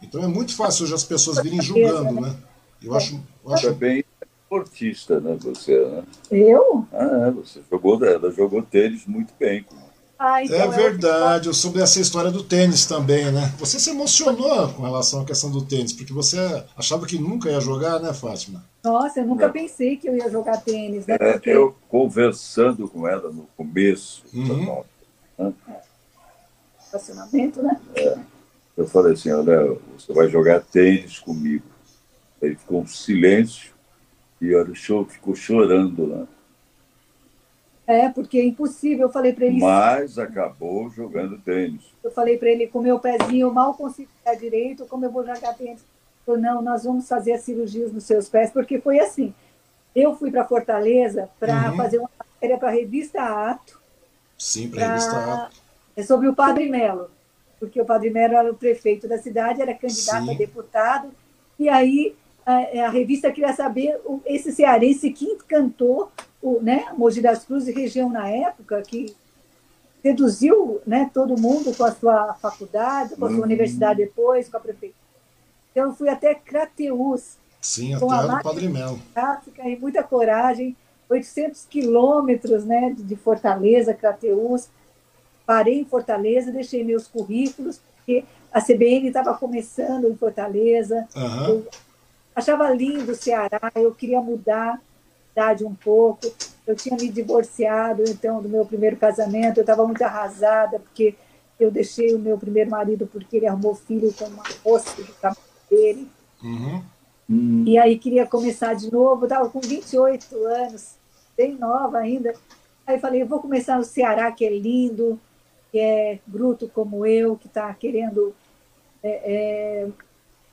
Então é muito fácil hoje as pessoas virem julgando, né? Eu acho. Eu acho... É bem esportista, né? Você, né? Eu? Ah, é, você jogou, ela jogou tênis muito bem. Ah, então é verdade, eu soube essa história do tênis também, né? Você se emocionou com relação à questão do tênis, porque você achava que nunca ia jogar, né, Fátima? Nossa, eu nunca é. pensei que eu ia jogar tênis, né? É, porque... Eu conversando com ela no começo uhum. né? Relacionamento, né? É, eu falei assim, olha, você vai jogar tênis comigo. Aí ficou um silêncio e o show ficou chorando lá. Né? É, porque é impossível. Eu falei para ele. Mas acabou jogando tênis. Eu falei para ele, com meu pezinho, eu mal consigo ficar direito, como eu vou jogar tênis? Falou, não, nós vamos fazer as cirurgias nos seus pés, porque foi assim. Eu fui para Fortaleza para uhum. fazer uma matéria para a revista Ato. Sim, para a revista Ato. É sobre o Padre Melo, porque o Padre Melo era o prefeito da cidade, era candidato Sim. a deputado, e aí a, a, revista queria saber esse cearense que encantou o, né, Mogi das Cruzes, região na época, que seduziu né, todo mundo com a sua faculdade, com a sua uhum. universidade depois, com a prefeitura. Então, eu fui até Crateús. Sim, a terra do Padre Melo. E muita coragem, 800 quilômetros né, de Fortaleza, Crateús. Parei em Fortaleza, deixei meus currículos, porque a CBN estava começando em Fortaleza. Uhum. Eu achava lindo o Ceará, eu queria mudar idade um pouco. Eu tinha me divorciado, então, do meu primeiro casamento. Eu estava muito arrasada, porque eu deixei o meu primeiro marido porque ele arrumou filho com uma moça do trabalho dele. Uhum. E aí queria começar de novo. Estava com 28 anos, bem nova ainda. Aí falei, eu vou começar no Ceará, que é lindo, que é bruto como eu, que está querendo é, é,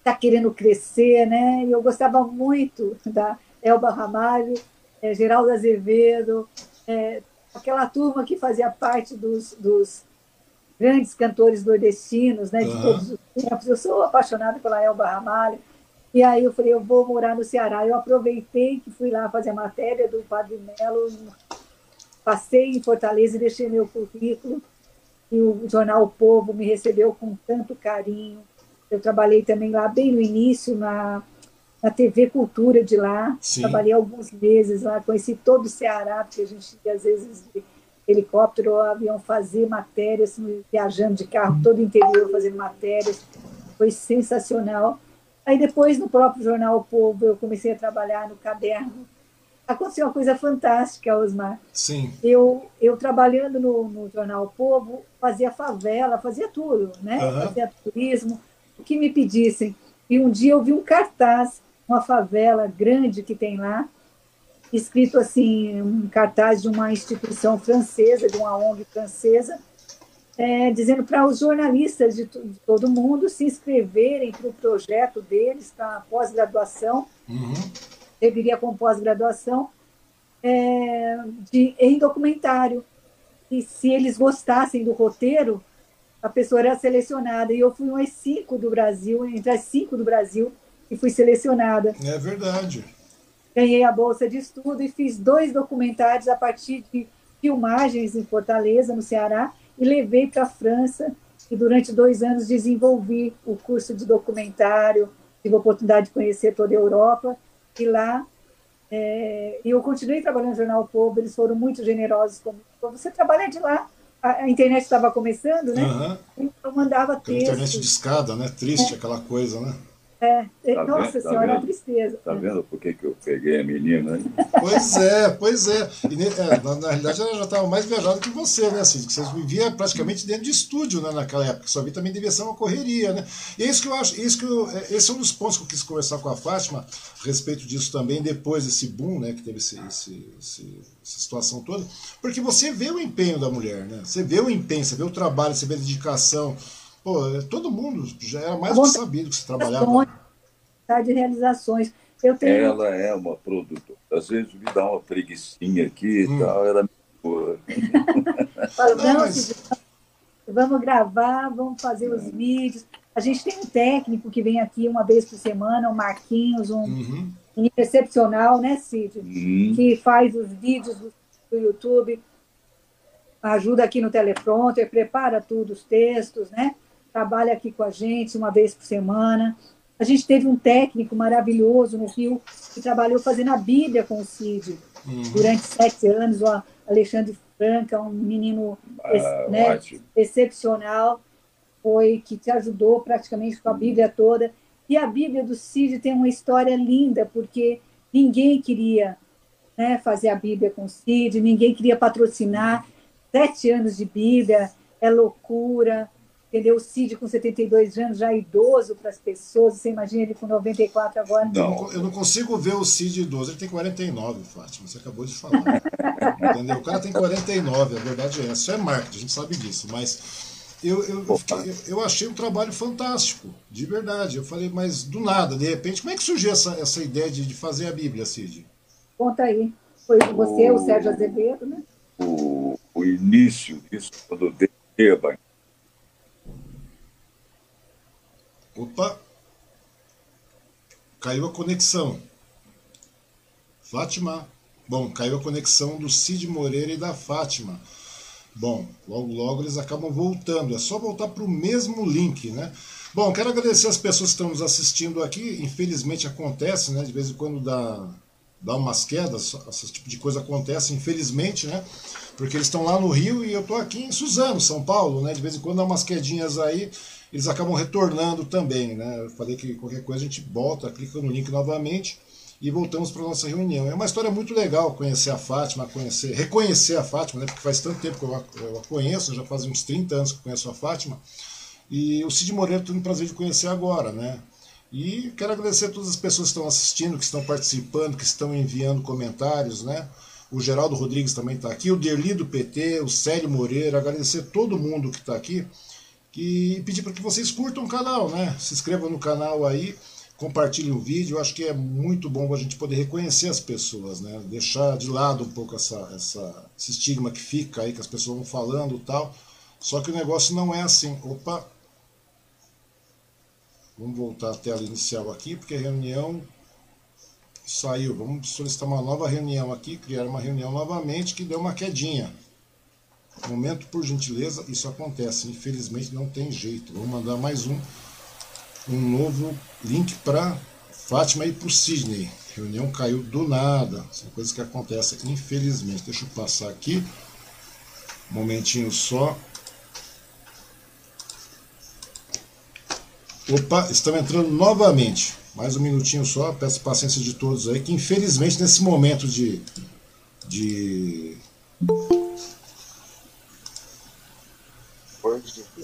tá querendo crescer, né? E eu gostava muito da Elba Ramalho, é, Geraldo Azevedo, é, aquela turma que fazia parte dos, dos grandes cantores nordestinos, né, de uhum. todos os tempos. Eu sou apaixonada pela Elba Ramalho. E aí eu falei, eu vou morar no Ceará. Eu aproveitei que fui lá fazer a matéria do Padre Melo, passei em Fortaleza e deixei meu currículo. E o jornal o Povo me recebeu com tanto carinho. Eu trabalhei também lá bem no início na na TV Cultura de lá. Sim. Trabalhei alguns meses lá, conheci todo o Ceará, porque a gente às vezes de helicóptero ou avião fazer matérias, viajando de carro todo o interior fazendo matérias. Foi sensacional. Aí depois, no próprio jornal O Povo, eu comecei a trabalhar no caderno. Aconteceu uma coisa fantástica, Osmar. Sim. Eu, eu trabalhando no, no jornal O Povo, fazia favela, fazia tudo, né? Uhum. Fazia turismo, o que me pedissem. E um dia eu vi um cartaz uma favela grande que tem lá, escrito assim, um cartaz de uma instituição francesa, de uma ONG francesa, é, dizendo para os jornalistas de, de, todo mundo se inscreverem para o projeto deles, para pós-graduação, uhum. deveria com pós-graduação, é, em documentário. E se eles gostassem do roteiro, a pessoa era selecionada. E eu fui umas cinco do Brasil, entre as cinco do Brasil, e fui selecionada. É verdade. Ganhei a bolsa de estudo e fiz dois documentários a partir de filmagens em Fortaleza, no Ceará, e levei para a França. E durante dois anos desenvolvi o curso de documentário, tive a oportunidade de conhecer toda a Europa. E lá é, eu continuei trabalhando no Jornal Povo, eles foram muito generosos comigo. Você trabalha de lá, a, internet estava começando, né? Uhum. Eu mandava texto. internet de escada, né? Triste é. aquela coisa, né? É, é, tá nossa vendo, senhora, tá tristeza. Tá vendo por que, que eu peguei a menina? Hein? Pois é, pois é. E, é na, na, realidade, ela já estava mais viajada que você, né, Cid? Vocês viviam praticamente dentro de estúdio né, naquela época. Sua vida também devia ser uma correria, né? E é isso que eu acho, isso que eu, é, esse é um dos pontos que eu quis conversar com a Fátima a respeito disso também, depois desse boom, né, que teve esse, esse, esse, essa situação toda. Porque você vê o empenho da mulher, né? Você vê o empenho, você vê o trabalho, você vê a dedicação. Pô, é, todo mundo já era mais do que sabido que você trabalhava de realizações. Eu tenho... Ela é uma produtora. Às vezes me dá uma preguiçinha aqui e hum. tal, ela me boa. (laughs) não, mas... vamos gravar, vamos fazer os vídeos. A gente tem um técnico que vem aqui uma vez por semana, o Marquinhos, um, uhum. um excepcional, né, Cid? Uhum. Que faz os vídeos do, do YouTube, ajuda aqui no teleprompter, prepara tudo, os textos, né? Trabalha aqui com a gente uma vez por semana. A gente teve um técnico maravilhoso no Rio que trabalhou fazendo a Bíblia com o Cid uhum. durante sete anos, o Alexandre Franca, um menino ah, né, excepcional, foi que te ajudou praticamente com a Bíblia toda. E a Bíblia do Cid tem uma história linda, porque ninguém queria né, fazer a Bíblia com o Cid, ninguém queria patrocinar. Sete anos de Bíblia é loucura, entendeu? O Cid com 72 anos, já idoso para as pessoas, você imagina ele com 94 agora? Não, eu não consigo ver o Cid idoso, ele tem 49, Fátima, você acabou de falar. (laughs) entendeu? O cara tem 49, a verdade é essa. Isso é marketing, a gente sabe disso, mas eu, eu, eu, fiquei, eu, achei um trabalho fantástico, de verdade. Eu falei, mas do nada, de repente, como é que surgiu essa, essa ideia de, de fazer a Bíblia, Cid? Conta aí. Foi você, o, o Sérgio Azevedo, né? O, o início disso, quando eu Opa! Caiu a conexão. Fátima. Bom, caiu a conexão do Cid Moreira e da Fátima. Bom, logo logo eles acabam voltando. É só voltar para o mesmo link, né? Bom, quero agradecer as pessoas que estão nos assistindo aqui. Infelizmente acontece, né? De vez em quando dá, dá umas quedas, esse tipo de coisa acontece, infelizmente, né? Porque eles estão lá no Rio e eu estou aqui em Suzano, São Paulo, né? De vez em quando dá umas quedinhas aí eles acabam retornando também. Né? Eu falei que qualquer coisa a gente volta, clica no link novamente e voltamos para a nossa reunião. É uma história muito legal conhecer a Fátima, conhecer, reconhecer a Fátima, né? porque faz tanto tempo que eu a, eu a conheço, já faz uns 30 anos que conheço a Fátima. E o Cid Moreira tendo o prazer de conhecer agora. Né? E quero agradecer a todas as pessoas que estão assistindo, que estão participando, que estão enviando comentários. Né? O Geraldo Rodrigues também está aqui, o Derli do PT, o Célio Moreira, agradecer todo mundo que está aqui e pedir para que vocês curtam o canal, né? Se inscrevam no canal aí, compartilhem o vídeo. Eu acho que é muito bom a gente poder reconhecer as pessoas, né? Deixar de lado um pouco essa, essa, esse estigma que fica aí, que as pessoas vão falando e tal. Só que o negócio não é assim. Opa! Vamos voltar à tela inicial aqui, porque a reunião saiu. Vamos solicitar uma nova reunião aqui, criar uma reunião novamente que deu uma quedinha. Momento, por gentileza, isso acontece. Infelizmente não tem jeito. Vou mandar mais um, um novo link para Fátima e para o Sidney. reunião caiu do nada. São coisas que acontecem, infelizmente. Deixa eu passar aqui. Um momentinho só. Opa, estamos entrando novamente. Mais um minutinho só. Peço paciência de todos aí, que infelizmente nesse momento de, de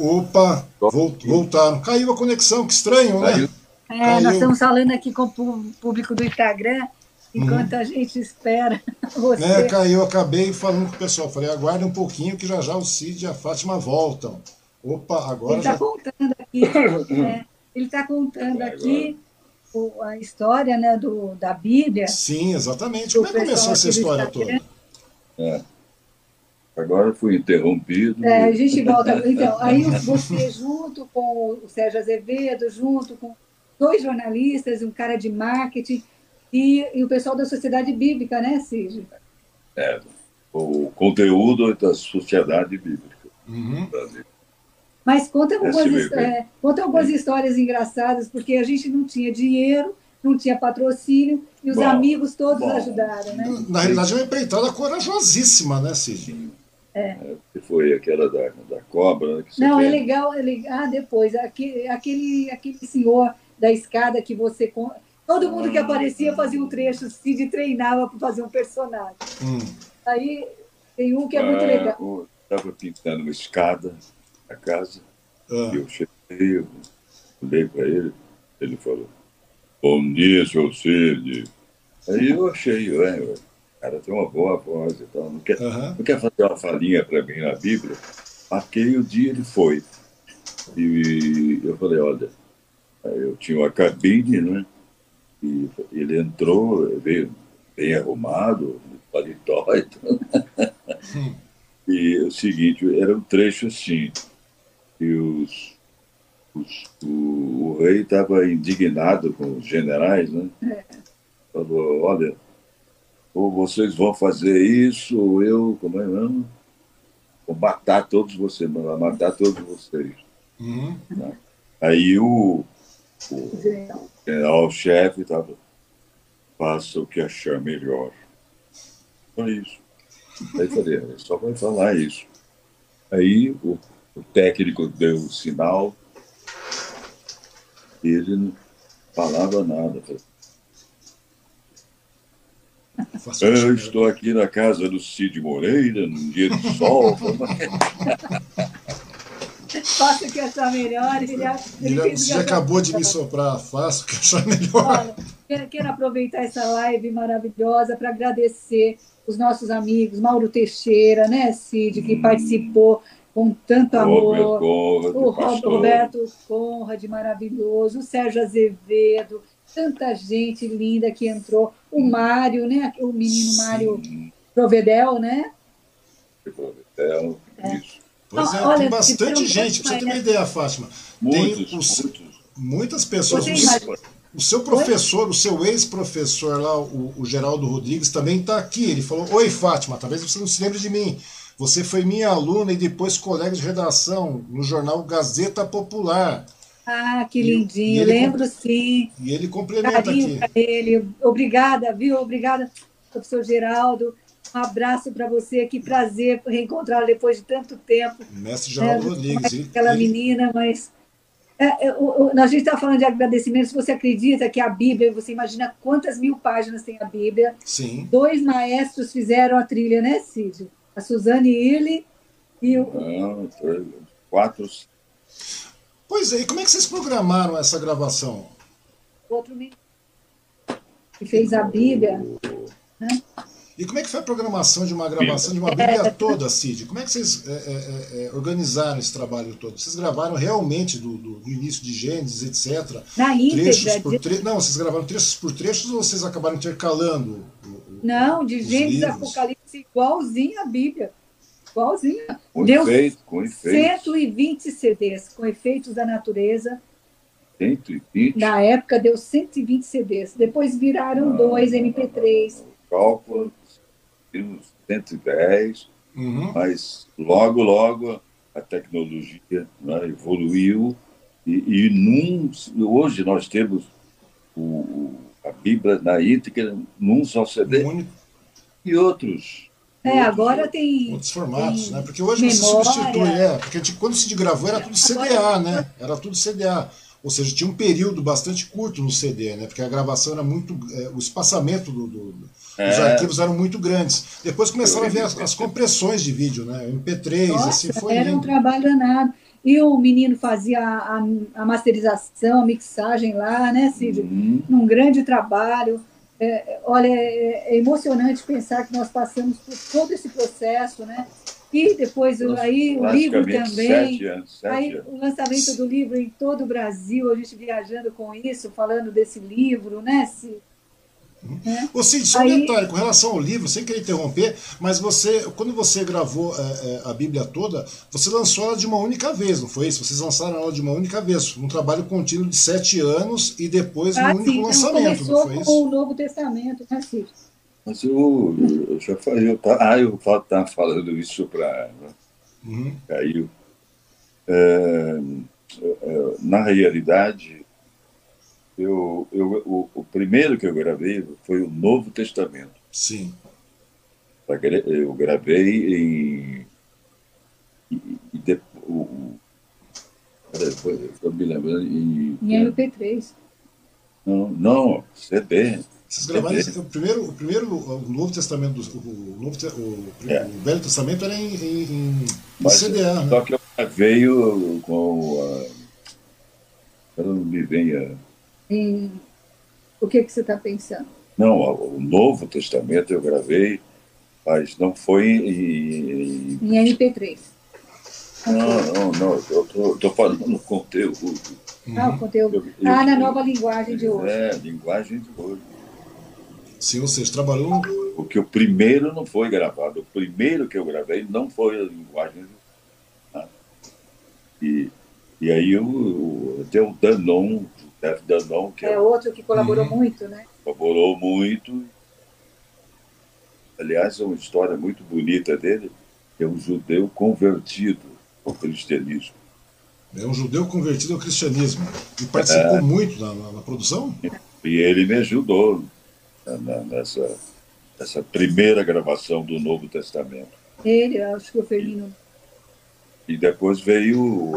Opa, voltaram. Caiu a conexão, que estranho, né? É, Caiu. nós estamos falando aqui com o público do Instagram, enquanto uhum. a gente espera (laughs) você. É, caiu, acabei falando com o pessoal. Falei, aguarde um pouquinho que já já o Cid e a Fátima voltam. Opa, agora Ele está já... contando aqui, né? (coughs) ele está contando aqui a história né, do, da Bíblia. Sim, exatamente. Como é que começou essa história toda? É. Agora fui interrompido. É, a gente volta. Então, aí você, junto com o Sérgio Azevedo, junto com dois jornalistas, um cara de marketing e, e o pessoal da Sociedade Bíblica, né, Cid? É, o conteúdo da Sociedade Bíblica. Uhum. Mas conta algumas, é, conta algumas histórias engraçadas, porque a gente não tinha dinheiro, não tinha patrocínio, e os bom, amigos todos bom. ajudaram, né? Na realidade, é uma empreitada corajosíssima, né, Cid? É. é. foi aquela da, da cobra. Né, não, é legal, é legal. Ah, depois, aquele, aquele, aquele senhor da escada que você. Todo mundo que aparecia fazia um trecho, Cid treinava para fazer um personagem. Hum. Aí tem um que é muito ah, legal. Estava pintando uma escada na casa, ah. e eu cheguei, eu olhei para ele, ele falou, bom dia, seu Cid. Aí eu achei, o cara tem uma boa voz e tal, não quer, uhum. não quer fazer uma falinha para mim na Bíblia? Marquei o dia, ele foi. E eu falei, olha, eu tinha uma cabine, né? E ele entrou, veio bem arrumado, paletó e. Hum. E o seguinte, era um trecho assim, e os, os o, o, rei estava indignado com os generais, né? É. Falou, olha, ou vocês vão fazer isso, ou eu, como é mesmo? Vou matar todos vocês, vou matar todos vocês. Uhum. Tá? Aí o, o general-chefe estava, faça o que achar melhor. Foi isso. Aí falei, só vai falar isso. Aí o, o técnico deu o sinal, e ele não falava nada. Eu estou aqui na casa do Cid Moreira, num dia de sol. (laughs) Faça o que achar melhor. Ele, ele Você já acabou de me soprar, faça o que achar melhor. Olha, quero, quero aproveitar essa live maravilhosa para agradecer os nossos amigos, Mauro Teixeira, né, Cid, que hum. participou com tanto amor, Conrad, o Roberto Conrad, maravilhoso, o Sérgio Azevedo, tanta gente linda que entrou, o Mário, né, o menino Mário Provedel, né? Provedel, é. isso. Pois é, Olha, tem bastante gente, pra você ter uma ideia, Fátima. Muitos, tem os, muitos. muitas pessoas. O seu professor, Oi? o seu ex-professor lá, o, o, Geraldo Rodrigues, também está aqui. Ele falou: Oi, Fátima, talvez você não se lembre de mim. Você foi minha aluna e depois colega de redação no jornal Gazeta Popular. Ah, que lindinho, lembro sim. E ele complementa Carinho aqui. Ele. Obrigada, viu? Obrigada, professor Geraldo. Um abraço para você, que prazer reencontrá-lo depois de tanto tempo. Mestre Geraldo é, Rodrigues. Aquela ele... menina, mas é, é, o, o, a gente está falando de agradecimento. Se você acredita que a Bíblia, você imagina quantas mil páginas tem a Bíblia. Sim. Dois maestros fizeram a trilha, né, Cid? A Suzane Irle e o. Não, quatro. Pois é, e como é que vocês programaram essa gravação? Outro que fez a Bíblia. Né? E como é que foi a programação de uma gravação de uma Bíblia toda, Cid? Como é que vocês é, é, é, organizaram esse trabalho todo? Vocês gravaram realmente do, do, do início de Gênesis, etc. Na trechos por tre... Não, vocês gravaram trechos por trechos ou vocês acabaram intercalando? O, Não, de Gênesis Apocalipse igualzinho a Bíblia. Igualzinho. Com Deu efeito, com efeitos. 120 CDs com efeitos da natureza. 120? Na época deu 120 CDs. Depois viraram ah, dois MP3. Cálculo 110, uhum. mas logo, logo a tecnologia né, evoluiu e, e num, hoje nós temos o, a Bíblia na íntegra num só CD e outros. É, outros, agora tem. Outros formatos, tem né? Porque hoje memória. você substitui, é, porque quando se gravou era tudo CDA, né? Era tudo CDA. Ou seja, tinha um período bastante curto no CD, né? Porque a gravação era muito. É, o espaçamento do, do é. Os arquivos eram muito grandes. Depois começaram a ver as, as compressões de vídeo, né? MP3, Nossa, assim, foi. Era lindo. um trabalho danado. E o menino fazia a, a masterização, a mixagem lá, né, Cid? Uhum. Num grande trabalho. É, olha, é, é, emocionante pensar que nós passamos por todo esse processo, né? E depois aí o livro também. Sete anos, sete aí anos. o lançamento do livro em todo o Brasil, a gente viajando com isso, falando desse livro, né, Cid? Uhum. É. Ô Cid, só um Aí... detalhe, com relação ao livro, sem querer interromper, mas você, quando você gravou é, é, a Bíblia toda, você lançou ela de uma única vez, não foi isso? Vocês lançaram ela de uma única vez, um trabalho contínuo de sete anos e depois ah, um único então lançamento, não foi isso? com o Novo Testamento, né, Cid? Mas eu, eu já falei, eu, ah, eu estava falando isso para. Né? Uhum. Caiu. É, é, na realidade, eu, eu, o, o, primeiro que eu gravei foi o Novo Testamento. Sim. Eu gravei em. E, e de, o, estou me lembrando. Em, em MP3. Não, não, CD. Vocês gravaram o primeiro, o primeiro, o Novo Testamento, o, Novo, o, é. o Velho Testamento era em, em, em Mas, CDA, né? Só que eu veio com a. Eu não me venha. Em... O que, que você está pensando? Não, o Novo Testamento eu gravei, mas não foi em. Em MP3. Não, não, não. Eu estou falando (laughs) no conteúdo. Ah, o conteúdo. Eu, eu, ah, na nova linguagem de hoje. É, linguagem de hoje. Sim, você trabalhou. Porque o primeiro não foi gravado. O primeiro que eu gravei não foi a linguagem. Né? E, e aí o, tem o Danon, que é, é outro que colaborou uhum. muito, né? Colaborou muito. Aliás, é uma história muito bonita dele. É um judeu convertido ao cristianismo. É um judeu convertido ao cristianismo. E participou é, muito na, na, na produção? E ele me ajudou nessa, nessa primeira gravação do Novo Testamento. Ele, acho que o Felino. E depois veio.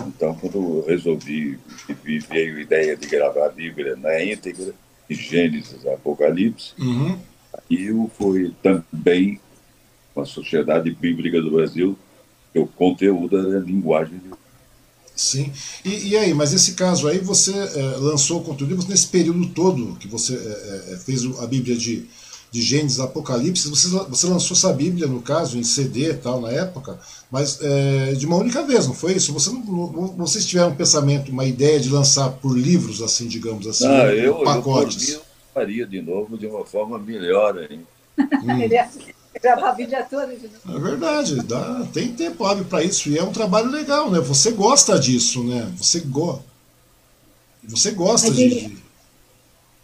Então, quando eu resolvi, veio a ideia de gravar a Bíblia na íntegra, de Gênesis Apocalipse, uhum. eu fui também com a Sociedade Bíblica do Brasil, que o conteúdo era linguagem de Sim. E, e, aí, mas esse caso aí você é, lançou o conteúdo nesse período todo que você é, é, fez a Bíblia de, de Gênesis Apocalipse, você, você lançou essa Bíblia, no caso, em CD e tal, na época, mas de uma única vez, não foi isso? Você não, vocês tiveram um pensamento, uma ideia de lançar por livros, assim, digamos assim, ah, eu, pacotes? Eu, eu faria de novo de uma forma melhor ainda. Hum gravar a Bíblia toda de novo. É verdade, dá, tem tempo hábil para isso e é um trabalho legal, né? Você gosta disso, né? Você, go... Você gosta de,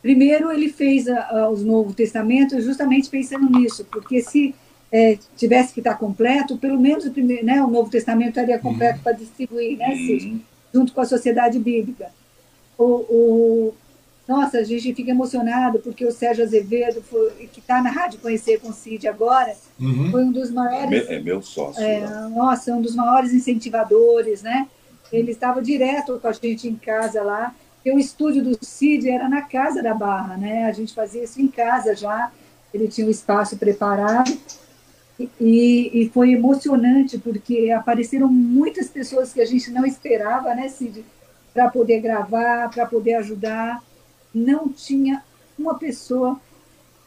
Primeiro, ele fez a, a, os Novos Testamentos justamente pensando nisso, porque se é, tivesse que estar completo, pelo menos o, primeiro, né, o Novo Testamento estaria completo uhum. para distribuir, né, Cid? Junto com a sociedade bíblica. O, o, nossa, a gente fica emocionado porque o Sérgio Azevedo, foi, que está na Rádio Conhecer com o Cid agora, uhum. foi um dos maiores. É, é meu sócio. É, né? Nossa, um dos maiores incentivadores, né? Ele estava direto com a gente em casa lá. E o estúdio do Cid era na casa da Barra, né? A gente fazia isso em casa já. Ele tinha um espaço preparado. E, e foi emocionante porque apareceram muitas pessoas que a gente não esperava, né, Cid? Para poder gravar, para poder ajudar não tinha uma pessoa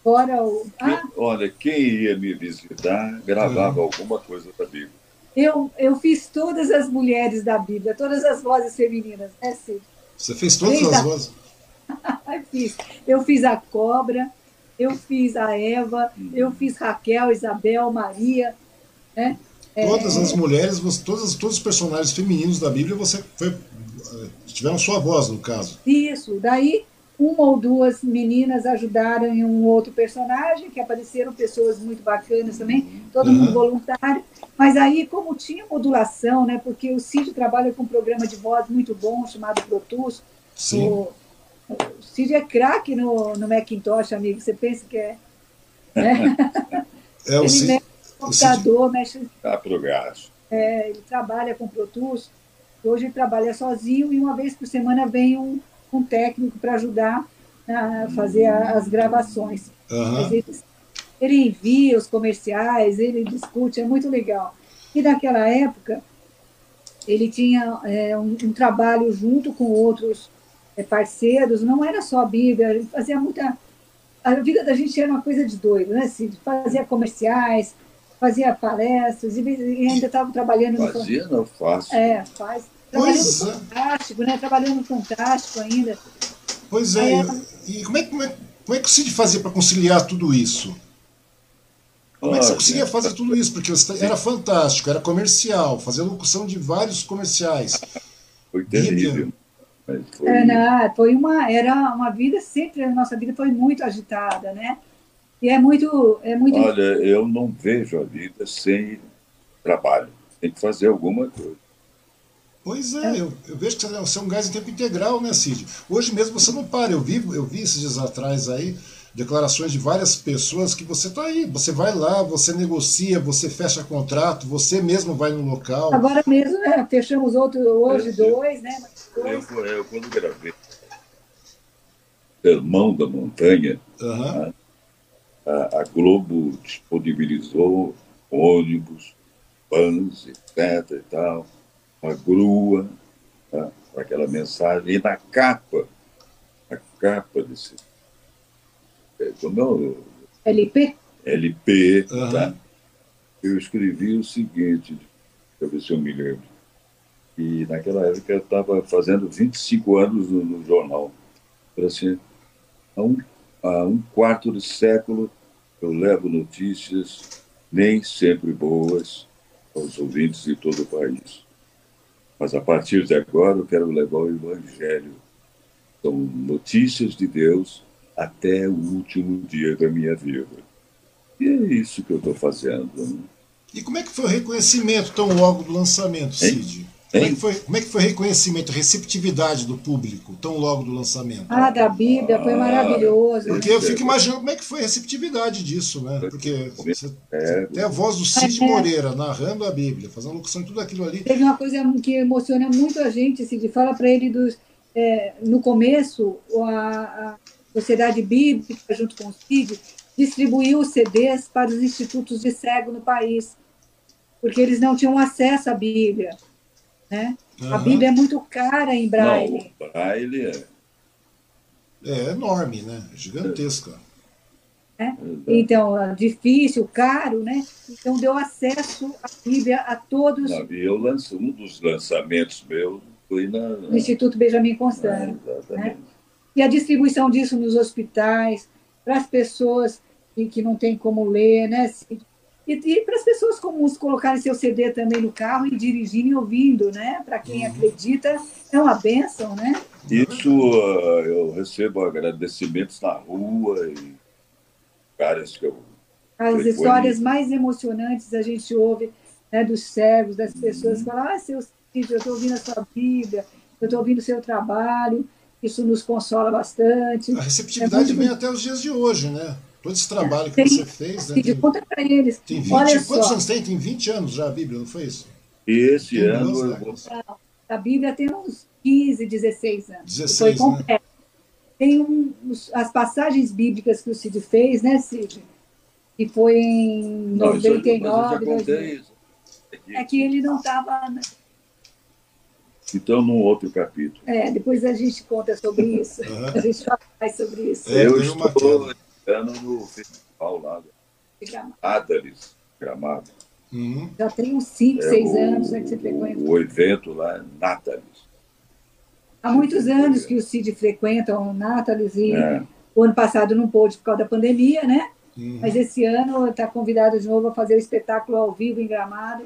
fora o. Ah, olha, quem ia me visitar gravava hum. alguma coisa da Bíblia. Eu, eu fiz todas as mulheres da Bíblia, todas as vozes femininas, né, Cid? Você fez todas Desde as vozes? (laughs) fiz. Eu fiz a cobra, eu fiz a Eva, hum. eu fiz Raquel, Isabel, Maria, né? Todas é... as mulheres, todos, todos os personagens femininos da Bíblia, você foi, eh, tiveram sua voz, no caso. Isso. Daí uma ou duas meninas ajudaram em um outro personagem, que apareceram pessoas muito bacanas também, todo uhum. mundo voluntário. Mas aí, como tinha modulação, né, porque o Cid trabalha com um programa de voz muito bom, chamado Pro Tools. Sim. O, o Cid é craque no, no Macintosh, amigo, você pensa que é... Né? é o ele Cid, mexe no computador, mexe... Tá pro gás. É, ele trabalha com Pro Tools. Hoje ele trabalha sozinho e uma vez por semana vem um um técnico para ajudar a fazer as gravações. Uhum. Ele, ele, envia os comerciais, ele discute, é muito legal. E naquela época, ele tinha é, um, um, trabalho junto com outros é, parceiros, não era só a Bíblia, ele fazia muita. A vida da gente era uma coisa de doido, né, Cid? Fazia comerciais, fazia palestras, e, e ainda estava trabalhando fazia, no. Não faço. É, faz. Trabalhando pois é. Fantástico, né? Trabalhando no Fantástico ainda. Pois é. E, e como, é, como, é, Como é que o Cid fazia para conciliar tudo isso? Como é que você conseguia fazer tudo isso? Porque era fantástico, era comercial, fazia locução de vários comerciais. (laughs) Foi terrível. Foi... Era, foi uma, era uma vida sempre, a nossa vida foi muito agitada, né? E é muito, é muito. Olha, eu não vejo a vida sem trabalho. Tem que fazer alguma coisa. Pois é, eu, eu, vejo que você é um gás em tempo integral, né, Cid? Hoje mesmo você não para. Eu vi, eu vi esses dias atrás aí declarações de várias pessoas que você está aí, você vai lá, você negocia, você fecha contrato, você mesmo vai no local. Agora mesmo, né? Fechamos outro hoje, é, dois, né? Dois. Eu, eu, quando gravei Sermão da Montanha, uhum. a, a, Globo disponibilizou ônibus, vans, etc. e tal, uma grua tá, para aquela mensagem. E na capa, a capa desse como é LP? LP, uhum. tá? Eu escrevi o seguinte, deixa eu ver se eu me lembro. E naquela época eu estava fazendo 25 anos no, no jornal. Era assim, há um, há um quarto de século eu levo notícias nem sempre boas aos ouvintes de todo o país. Mas a partir de agora eu quero levar o Evangelho. São notícias de Deus até o último dia da minha vida. E é isso que eu estou fazendo. Né? E como é que foi o reconhecimento tão logo do lançamento, Cid? Como é, que foi, como é que foi o reconhecimento, a receptividade do público tão logo do lançamento? Ah, da Bíblia, foi maravilhoso. Porque eu fico imaginando como é que foi a receptividade disso, né? Porque você é. tem a voz do Cid é. Moreira narrando a Bíblia, fazendo locução de tudo aquilo ali. Teve uma coisa que emociona muito a gente, Cid, fala para ele dos, é, no começo, a, a Sociedade Bíblica, junto com o CID, distribuiu os CDs para os institutos de cego no país, porque eles não tinham acesso à Bíblia. Né? Uhum. A Bíblia é muito cara em braille. Não, braille é... É enorme, né? Gigantesca. É? Então, é difícil, caro, né? Então, deu acesso à Bíblia a todos. Não, eu lance, um dos lançamentos meus foi na, no Instituto Benjamin Constant. Ah, né? E a distribuição disso nos hospitais, para as pessoas que, que não têm como ler, né? E, e para as pessoas comuns colocarem seu CD também no carro e dirigirem ouvindo, né? Para quem uhum. acredita, é uma benção, né? Isso uh, eu recebo agradecimentos na rua e caras que eu. As histórias mais emocionantes a gente ouve né, dos cegos, das pessoas uhum. que falam: ah, seu filho, eu estou ouvindo a sua Bíblia, eu estou ouvindo o seu trabalho. Isso nos consola bastante. A receptividade é vem até os dias de hoje, né? Todo esse trabalho que tem, você fez. Né? Tem, conta para eles. Tem 20, Olha quantos só. anos tem? Tem 20 anos já a Bíblia, não foi isso? Esse tem ano. Eu vou... A Bíblia tem uns 15, 16 anos. 16, foi completo. Né? Tem um, as passagens bíblicas que o Cid fez, né, Cid? Que foi em não, 99. Isso, isso. É que ele não estava então, num outro capítulo. É, depois a gente conta sobre isso. Uhum. A gente fala mais sobre isso. É, eu estou ano no festival lá Adalis, Gramado. Uhum. Já tem uns 5, 6 é anos né, que você frequenta. O evento lá é Natalis. Há muitos anos que o Cid frequenta o Natalis e é. o ano passado não pôde por causa da pandemia, né? Uhum. Mas esse ano está convidado de novo a fazer o espetáculo ao vivo em Gramado.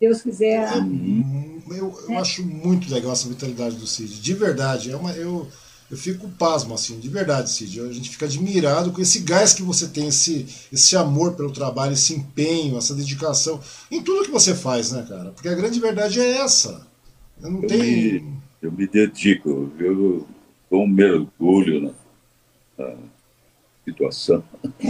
Deus quiser. Uhum. Eu, eu acho muito legal essa vitalidade do Cid, de verdade. É uma, eu, eu fico pasmo, assim, de verdade, Cid. A gente fica admirado com esse gás que você tem, esse, esse amor pelo trabalho, esse empenho, essa dedicação em tudo que você faz, né, cara? Porque a grande verdade é essa. Eu não eu tenho. Me, eu me dedico, eu dou um mergulho na, na situação. (laughs)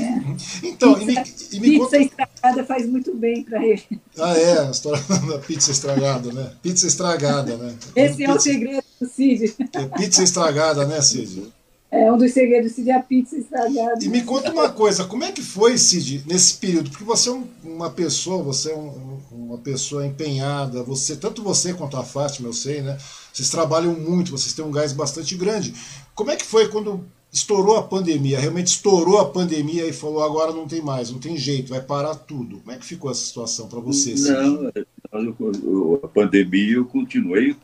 Então, pizza, e me, e me pizza conta... estragada faz muito bem para ele. Ah, é, a história (laughs) da pizza estragada, né? Pizza estragada, né? Esse é o segredo do Cid. É pizza estragada, né, Cid? É um dos segredos do Cid é a pizza estragada. E me conta uma coisa, como é que foi, Cid, nesse período? Porque você é um, uma pessoa, você é um, uma pessoa empenhada, você, tanto você quanto a Fátima, eu sei, né? Vocês trabalham muito, vocês têm um gás bastante grande. Como é que foi quando estourou a pandemia, realmente estourou a pandemia e falou agora não tem mais, não tem jeito, vai parar tudo. Como é que ficou essa situação para você? Não, a pandemia eu continuei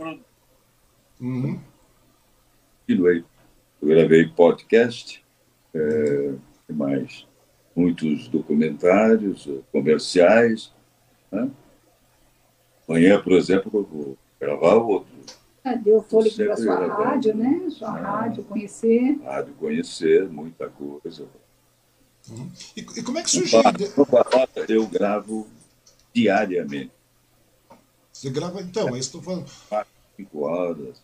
uhum. continuei. Eu gravei podcast, É, mais muitos documentários, comerciais. Né? Amanhã, por exemplo, eu vou gravar outro. Ah, deu fôlego para sua rádio, né? Sua ah, rádio, conhecer. Rádio, conhecer, muita coisa. Uhum. E, e, como é que surgiu? Eu gravo diariamente. Você grava, então, é isso que estou falando. Quatro, cinco horas.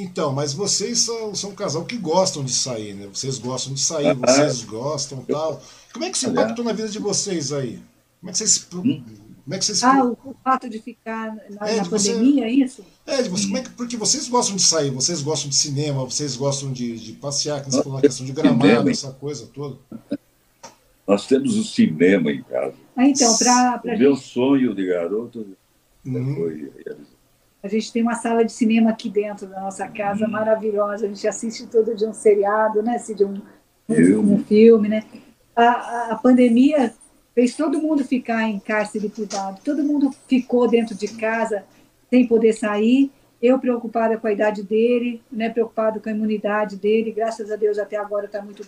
Então, mas vocês são, são um casal que gostam de sair, né? Vocês gostam de sair, vocês gostam tal. Como é que isso impactou na vida de vocês aí? Como é que vocês. Hum? Como é que vocês... Ah, o, fato de ficar na, é, na pandemia, é isso? É, de você, como é que, porque vocês gostam de sair, vocês gostam de cinema, vocês gostam de, de passear, que você falou a questão de gramado, essa coisa toda. Nós temos o cinema em casa. Ah, então, para. O meu sonho de garoto uhum. foi realizado. A gente tem uma sala de cinema aqui dentro da nossa casa uhum. maravilhosa. A gente assiste todo dia um seriado, né? De um, um, um filme, né? A, a, pandemia fez todo mundo ficar em cárcere privado. Todo mundo ficou dentro de casa sem poder sair. Eu preocupada com a idade dele, né? Preocupado com a imunidade dele. Graças a Deus até agora está muito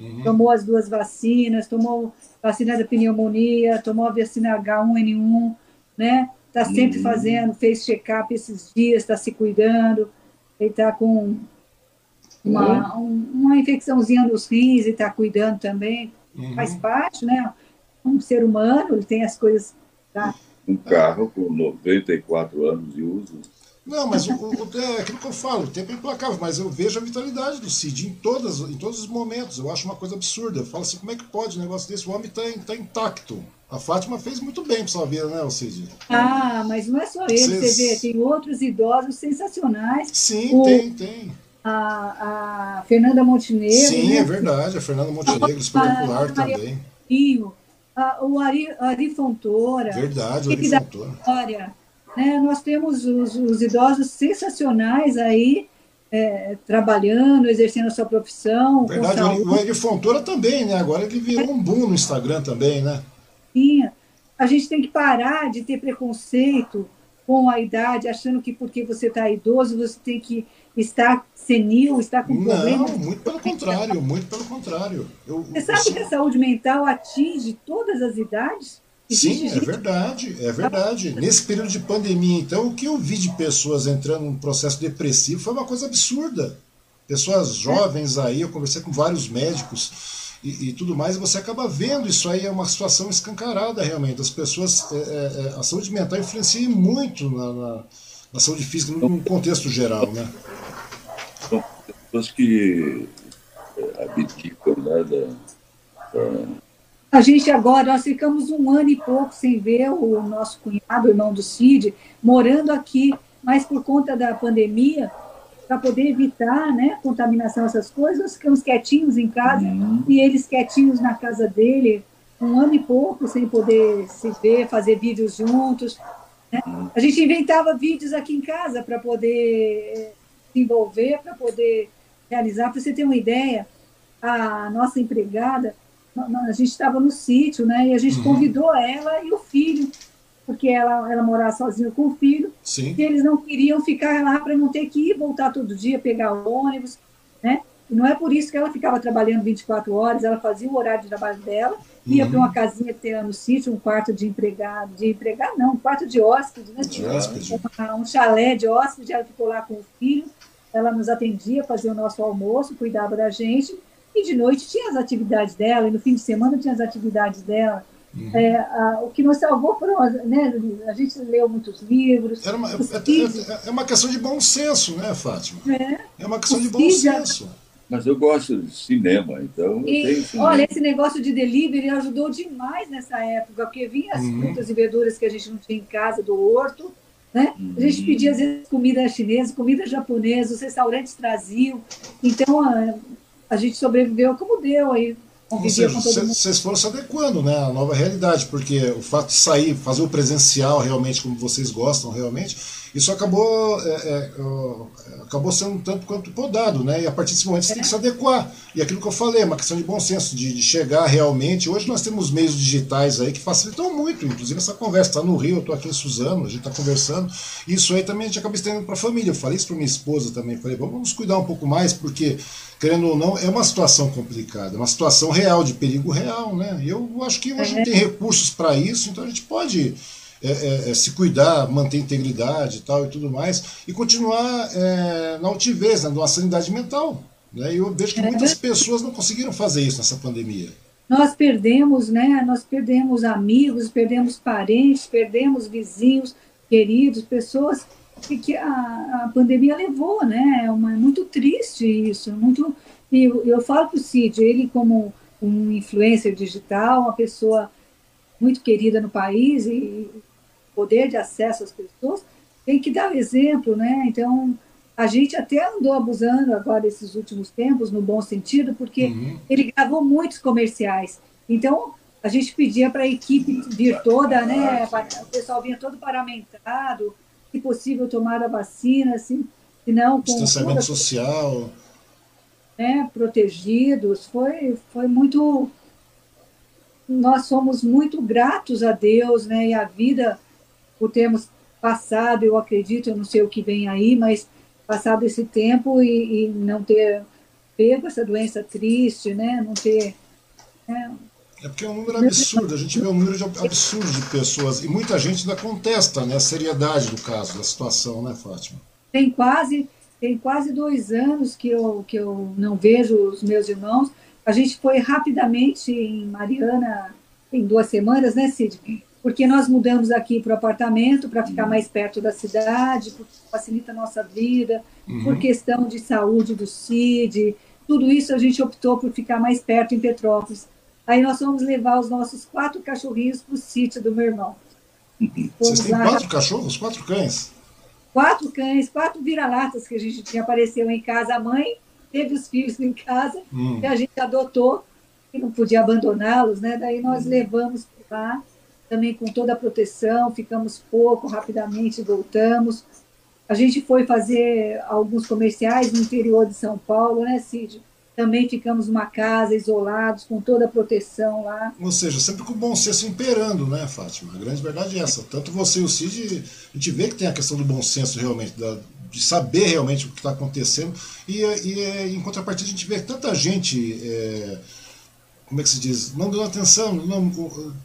Uhum. Tomou as duas vacinas, tomou vacina da pneumonia, tomou a vacina H1N1, né? Está sempre uhum. fazendo, fez check-up esses dias, está se cuidando. Ele está com uma, uhum. um, uma infecçãozinha nos rins e está cuidando também. Uhum. Faz parte, né? Um ser humano, ele tem as coisas. Tá? Um carro com 94 anos de uso não, mas o, o, é aquilo que eu falo, o tempo é implacável, mas eu vejo a vitalidade do Cid em, todas, em todos os momentos. Eu acho uma coisa absurda. Eu falo assim, como é que pode um negócio desse? O homem está tá intacto. A Fátima fez muito bem para sua vida, né, Cid? Ah, mas não é só ele, Cês... você vê, tem outros idosos sensacionais. Sim, o, tem, tem. A, a Fernanda Montenegro. Sim, né? é verdade, a Fernanda Montenegro, espetacular também. Rio, a, o Ari, Ari Fontoura. Verdade, o Ari Fontoura. História. Né? Nós temos os, os idosos sensacionais aí, é, trabalhando, exercendo a sua profissão. Verdade, o Eri Fontoura também, né? Agora ele virou um boom no Instagram também, né? Sim. A gente tem que parar de ter preconceito com a idade, achando que porque você está idoso, você tem que estar senil, estar com problemas. Não, muito pelo contrário, muito pelo contrário. Eu, você sabe que a saúde mental atinge todas as idades? Sim, é verdade, é verdade. Nesse período de pandemia, então, o que eu vi de pessoas entrando num processo depressivo foi uma coisa absurda. Pessoas jovens aí, eu conversei com vários médicos e, e tudo mais, e você acaba vendo isso aí, é uma situação escancarada realmente. As pessoas, é, é, é a saúde mental influencia muito na, na, na saúde física, num contexto geral, né? São pessoas que é, abdicam né, da, da a gente agora, nós ficamos um ano e pouco sem ver o nosso cunhado, o irmão do Cid, morando aqui, mas por conta da pandemia, para poder evitar né, contaminação, essas coisas, nós ficamos quietinhos em casa uhum. e eles quietinhos na casa dele, um ano e pouco sem poder se ver, fazer vídeos juntos. Né? Uhum. A gente inventava vídeos aqui em casa para poder se envolver, para poder realizar. Para você ter uma ideia, a nossa empregada a gente estava no sítio, né? E a gente uhum. convidou ela e o filho, porque ela, ela morava sozinha com o filho. Sim. E eles não queriam ficar lá para não ter que ir voltar todo dia, pegar ônibus, né? E não é por isso que ela ficava trabalhando 24 horas, ela fazia o horário de trabalho dela, ia uhum. para uma casinha que tem no sítio, um quarto de empregado, de empregado não, um quarto de hóspede, né? De hóspede. Um, um chalé de hóspede, ela ficou lá com o filho, ela nos atendia, fazia o nosso almoço, cuidava da gente, e de noite tinha as atividades dela, e no fim de semana tinha as atividades dela. Uhum. É, a, o que nos salvou foram, né, a gente leu muitos livros. Era uma, é, é, é, uma questão de bom senso, né, Fátima? É, é uma questão de bom senso. Mas eu gosto de cinema, então e, Olha, esse negócio de delivery ajudou demais nessa época, porque vinha as uhum. frutas e verduras que a gente não tinha em casa, do horto, né? Uhum. A gente pedia, às vezes, comida chinesa, comida japonesa, os restaurantes traziam. Então, a gente sobreviveu como deu aí. Ou seja, vocês foram se adequando né, à nova realidade, porque o fato de sair, fazer o presencial realmente como vocês gostam realmente, isso acabou, é, é, acabou sendo um tanto quanto podado, né? E a partir desse momento você é. tem que se adequar. E aquilo que eu falei, é uma questão de bom senso, de, de, chegar realmente. Hoje nós temos meios digitais aí que facilitam muito, inclusive essa conversa. Está no Rio, eu estou aqui em Suzano, a gente está conversando. Isso aí também a gente acaba estendendo para a família. Eu falei isso para minha esposa também. Falei, vamos cuidar um pouco mais, porque querendo ou não, é uma situação complicada, uma situação real, de perigo real, né? Eu acho que a gente tem recursos para isso, então a gente pode é, é, é, se cuidar, manter integridade e tal e tudo mais, e continuar é, na altivez, né, numa sanidade mental. Né? E eu vejo que muitas pessoas não conseguiram fazer isso nessa pandemia. Nós perdemos, né? Nós perdemos amigos, perdemos parentes, perdemos vizinhos queridos, pessoas que, que a, a pandemia levou, né? É uma, muito triste isso, muito. E eu, eu falo para o Cid, ele como um influencer digital, uma pessoa muito querida no país e poder de acesso às pessoas, tem que dar exemplo, né? Então, a gente até andou abusando agora esses últimos tempos, no bom sentido, porque uhum. ele gravou muitos comerciais. Então, a gente pedia para a equipe vir toda, né? O pessoal vinha todo paramentado, se possível tomar a vacina, assim, se não com distanciamento social, né? Protegidos, foi foi muito nós somos muito gratos a Deus, né? E a vida por termos passado, eu acredito, eu não sei o que vem aí, mas passado esse tempo e, e não ter pego essa doença triste, né? Não ter. Né? É porque é um número absurdo, a gente vê um número absurdo de pessoas, e muita gente ainda contesta né, a seriedade do caso, da situação, né, Fátima? Tem quase, tem quase dois anos que eu, que eu não vejo os meus irmãos. A gente foi rapidamente em Mariana, em duas semanas, né, Cid? porque nós mudamos aqui para o apartamento para ficar uhum. mais perto da cidade, porque facilita a nossa vida, uhum. por questão de saúde do CID, tudo isso a gente optou por ficar mais perto em Petrópolis. Aí nós vamos levar os nossos quatro cachorrinhos para o sítio do meu irmão. (clears throat) Vocês têm lá... quatro cachorros, quatro cães? Quatro cães, quatro vira-latas que a gente tinha apareceu em casa. A mãe teve os filhos em casa hum. e a gente adotou e não podia abandoná-los, né? Daí nós hum. levamos lá também com toda a proteção, ficamos pouco, rapidamente voltamos. A gente foi fazer alguns comerciais no interior de São Paulo, né, Cid? Também ficamos numa casa, isolados, com toda a proteção lá. Ou seja, sempre com o bom senso imperando, né, Fátima? A grande verdade é essa. Tanto você e o Cid, a gente vê que tem a questão do bom senso realmente, da, de saber realmente o que está acontecendo. E, e, em contrapartida, a gente vê tanta gente. É, como é que se diz, não dando atenção, não,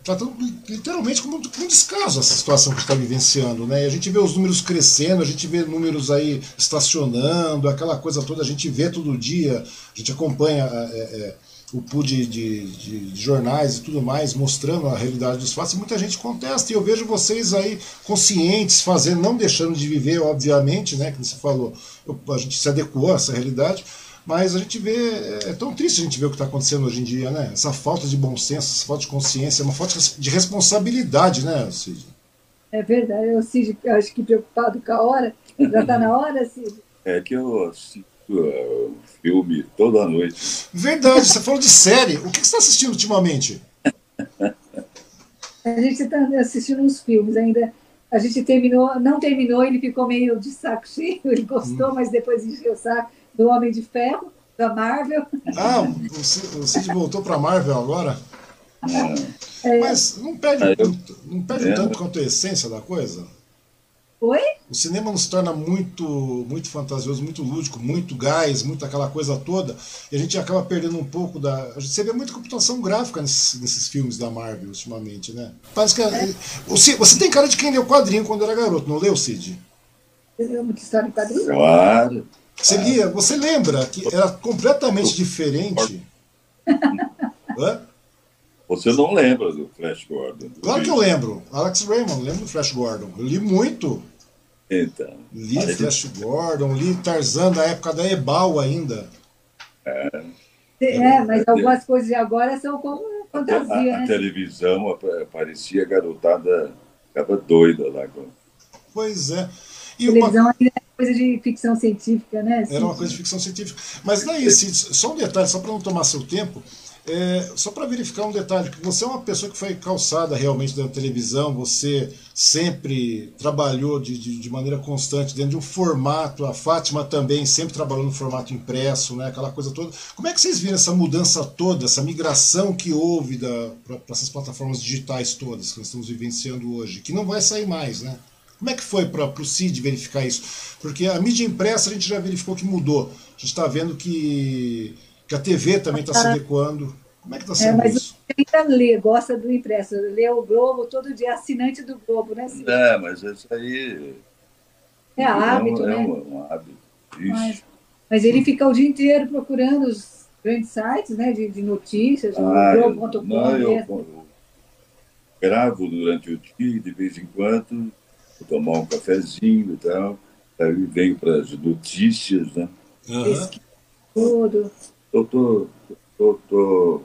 tratando literalmente como um descaso essa situação que está vivenciando, né? A gente vê os números crescendo, a gente vê números aí estacionando, aquela coisa toda, a gente vê todo dia, a gente acompanha é, é, o pool de, de, de, de, jornais e tudo mais, mostrando a realidade dos fatos, e muita gente contesta, e eu vejo vocês aí conscientes, fazendo, não deixando de viver, obviamente, né? Que você falou, a gente se adequou a essa realidade, mas a gente vê, é, é tão triste a gente ver o que está acontecendo hoje em dia, né? Essa falta de bom senso, essa falta de consciência, uma falta de responsabilidade, né, Cid? É verdade, o Cid, acho que preocupado com a hora. Já está na hora, Cid? (laughs) É que eu assisto uh, filme toda noite. Verdade, você falou de série. O que você está assistindo ultimamente? A gente está assistindo uns filmes ainda. A gente terminou, não terminou, ele ficou meio de saco (laughs) cheio, ele gostou, hum. mas depois encheu o saco do Homem de Ferro, da Marvel. Ah, o Cid voltou para a Marvel agora? É. Mas não perde, é, não perde é. tanto quanto a essência da coisa? Oi? O cinema nos torna muito, muito fantasioso, muito lúdico, muito gás, muito aquela coisa toda, e a gente acaba perdendo um pouco da. A gente vê muita computação gráfica nesses, nesses filmes da Marvel ultimamente, né? Parece que. É. Você, você tem cara de quem leu quadrinho quando era garoto, não leu, Cid? Eu lembro muita história em quadrinho? Claro. Você lia, você lembra que era completamente diferente? Hã? Você não lembra do Flash Gordon? Do claro que eu lembro. Alex Raymond, lembro do Flash Gordon. Eu li muito. Então. Li aí... Flash Gordon, li Tarzan da época da Ebal ainda. É, é mas algumas coisas de agora são como fantasia. A, a né? televisão aparecia garotada, ficava doida lá. Pois é. E televisão uma... é coisa de ficção científica, né? Era uma coisa de ficção científica. Mas daí, só um detalhe, só para não tomar seu tempo, é, só para verificar um detalhe, que você é uma pessoa que foi calçada realmente da televisão, você sempre trabalhou de, de, de, maneira constante dentro de um formato, a Fátima também sempre trabalhou no formato impresso, né, aquela coisa toda. Como é que vocês viram essa mudança toda, essa migração que houve para essas plataformas digitais todas que nós estamos vivenciando hoje, que não vai sair mais, né? Como é que foi para o CID verificar isso? Porque a mídia impressa a gente já verificou que mudou. A gente está vendo que, que a TV também está se adequando. Como é que está sendo é, mas isso? ainda lê, gosta do impresso, lê o Globo todo dia, assinante do Globo, né? Cid? É, mas isso aí. É hábito, é né? um, um hábito. Mas, mas, ele fica o dia inteiro procurando os grandes sites né, de, de notícias, ah, Globo.com. Não, eu, eu gravo durante o dia, de vez em quando, tomar um cafezinho e tal. Aí venho para as notícias, né? Uhum. Tudo. Eu tô, tô, tô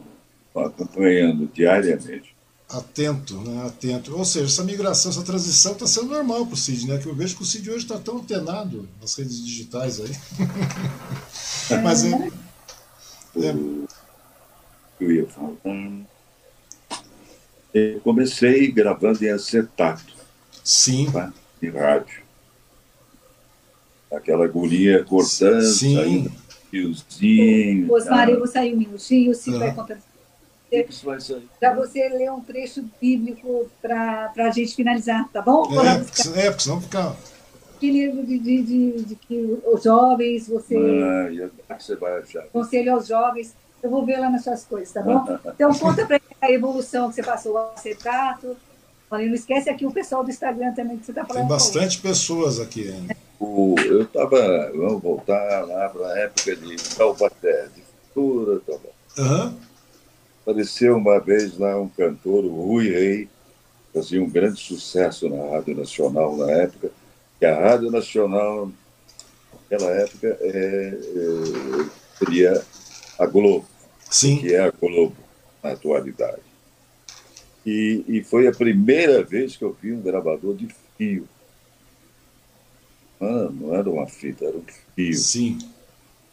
acompanhando diariamente. Atento, né? Atento. Ou seja, essa migração, essa transição está sendo normal para o CID, né? Que eu vejo que o CID hoje está tão antenado nas redes digitais aí. (laughs) Mas é. é... Eu ia falar. Eu comecei gravando em acetato. Sim. Tá? De rádio. Aquela agulhinha cortando, Sim. saindo fiozinho. Osmar, eu vou sair um minutinho, o Cid vai contando para você ler um trecho bíblico para a gente finalizar, tá bom? É, porque, é, porque senão fica. Que livro de, de, de, de, que os jovens, você. Ah, você vai achar. Conselho aos jovens. Eu vou ver lá nas suas coisas, tá bom? (laughs) Então, conta para a evolução que você passou, o acetato. Olha, não esquece aqui o pessoal do Instagram também que você está falando. Tem bastante pessoas aqui ainda. O, eu estava, vamos voltar lá para a época de Taubaté, de Futura, Taubaté. Uhum. Apareceu uma vez lá um cantor, o Rui Rei, fazia um grande sucesso na Rádio Nacional na época, que a Rádio Nacional, naquela época, é, é, seria a Globo, Sim. que é a Globo na atualidade. E, e foi a primeira vez que eu vi um gravador de fio. Não, não era uma fita, era um fio. Sim.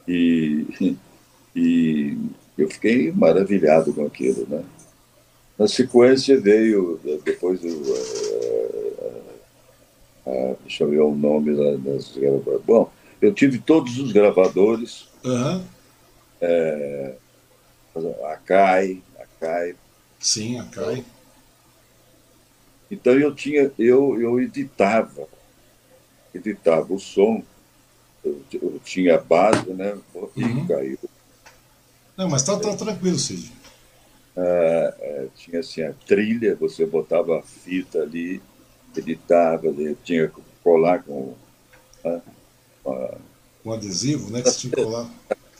E, (laughs) e eu fiquei maravilhado com aquilo, né? Na sequência veio, depois do. Uh, uh, deixa eu ver o nome das gravadoras. Bom, eu tive todos os gravadores. Uhum. É, a CAI, a CAI. Sim, a CAI. Então eu tinha, eu, eu editava, editava o som, eu, eu tinha a base, né? E uhum. caiu não, mas tá, tá tranquilo, Cid. Ah, é, tinha assim a trilha, você botava a fita ali, editava, tinha que colar com. Ah, com adesivo, né? Que você tinha que colar.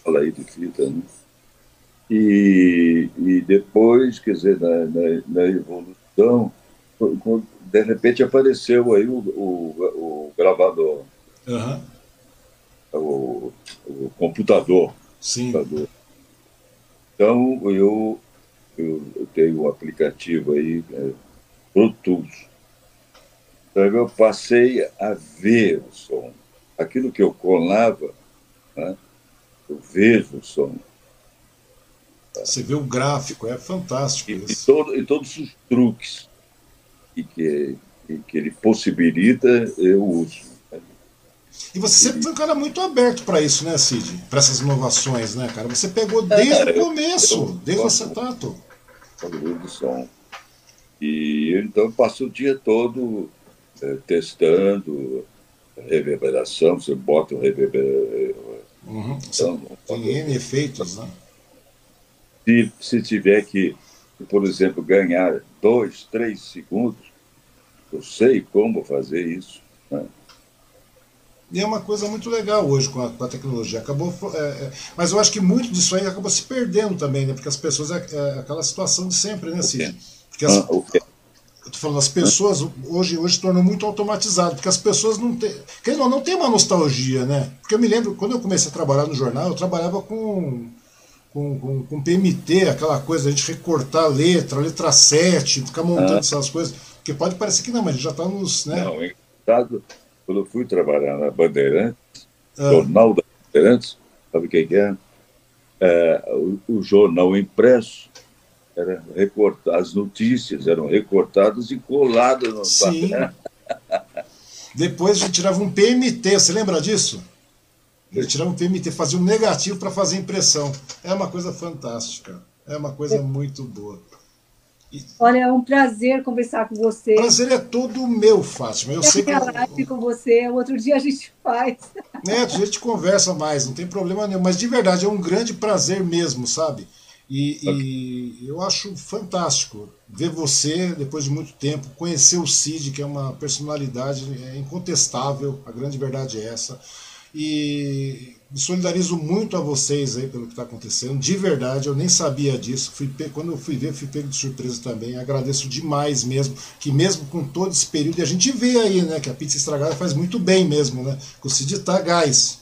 Fala aí de fita, né? E, e depois, quer dizer, na, na, na evolução, de repente apareceu aí o, o, o gravador, uhum. o, o computador. Sim. Computador. Então, eu, eu, eu tenho um aplicativo aí, é, Pro Tools. Então, eu passei a ver o som. Aquilo que eu colava, né, eu vejo o som. Você vê o gráfico, é fantástico. E, e, todo, e todos os truques que, que, que ele possibilita, eu uso. E você sempre foi um cara muito aberto para isso, né, Cid? Para essas inovações, né, cara? Você pegou desde é, o começo, eu, desde o acetato. do som. E então eu passo o dia todo é, testando reverberação, você bota o reverberação. Uhum. Então, tem N efeitos, né? Se, se tiver que, por exemplo, ganhar dois, três segundos, eu sei como fazer isso. Né? E é uma coisa muito legal hoje com a, com a tecnologia. Acabou, é, é, mas eu acho que muito disso aí acabou se perdendo também, né? Porque as pessoas é, é aquela situação de sempre, né, Cid? Porque as, ah, eu tô falando, as pessoas hoje hoje tornam muito automatizado, porque as pessoas não têm, não, não tem uma nostalgia, né? Porque eu me lembro quando eu comecei a trabalhar no jornal, eu trabalhava com com, com, com PMT, aquela coisa, a gente recortar a letra, a letra 7, ficar montando ah. essas coisas. Porque pode parecer que não, mas já está nos. Né? Não, engraçado quando eu fui trabalhar na Bandeirantes, ah. Jornal da Bandeirantes, sabe o que é? é o, o, jornal impresso era recortado, as notícias eram recortadas e coladas no Sim. (laughs) Depois a gente tirava um PMT, você lembra disso? Ele tirava um PMT, fazia um negativo para fazer impressão. É uma coisa fantástica. É uma coisa muito boa. Olha, é um prazer conversar com você. Prazer é todo meu, Fátima. Eu, eu sei que. live com você, outro dia a gente faz. (laughs) É, a gente conversa mais, não tem problema nenhum. Mas de verdade, é um grande prazer mesmo, sabe? E, e, eu acho fantástico ver você, depois de muito tempo, conhecer o Cid, que é uma personalidade é incontestável, a grande verdade é essa. E me solidarizo muito a vocês aí pelo que está acontecendo, de verdade, eu nem sabia disso. Fui, quando eu fui ver, fui pego de surpresa também. Agradeço demais mesmo, que mesmo com todo esse período, e a gente vê aí, né, que a pizza estragada faz muito bem mesmo, né? Com o Cid tá gás.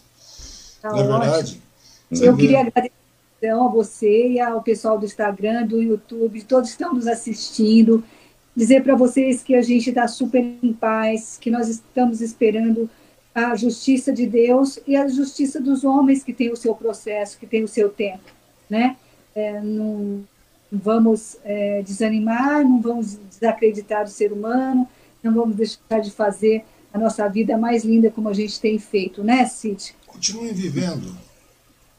Tá não é verdade? Eu queria agradecer a você e ao pessoal do Instagram, do YouTube, todos estão nos assistindo. Dizer para vocês que a gente está super em paz, que nós estamos esperando a justiça de Deus e a justiça dos homens que tem o seu processo, que tem o seu tempo, né? É, não vamos é, desanimar, não vamos desacreditar o ser humano, não vamos deixar de fazer a nossa vida mais linda como a gente tem feito, né, Cid? Continuem vivendo.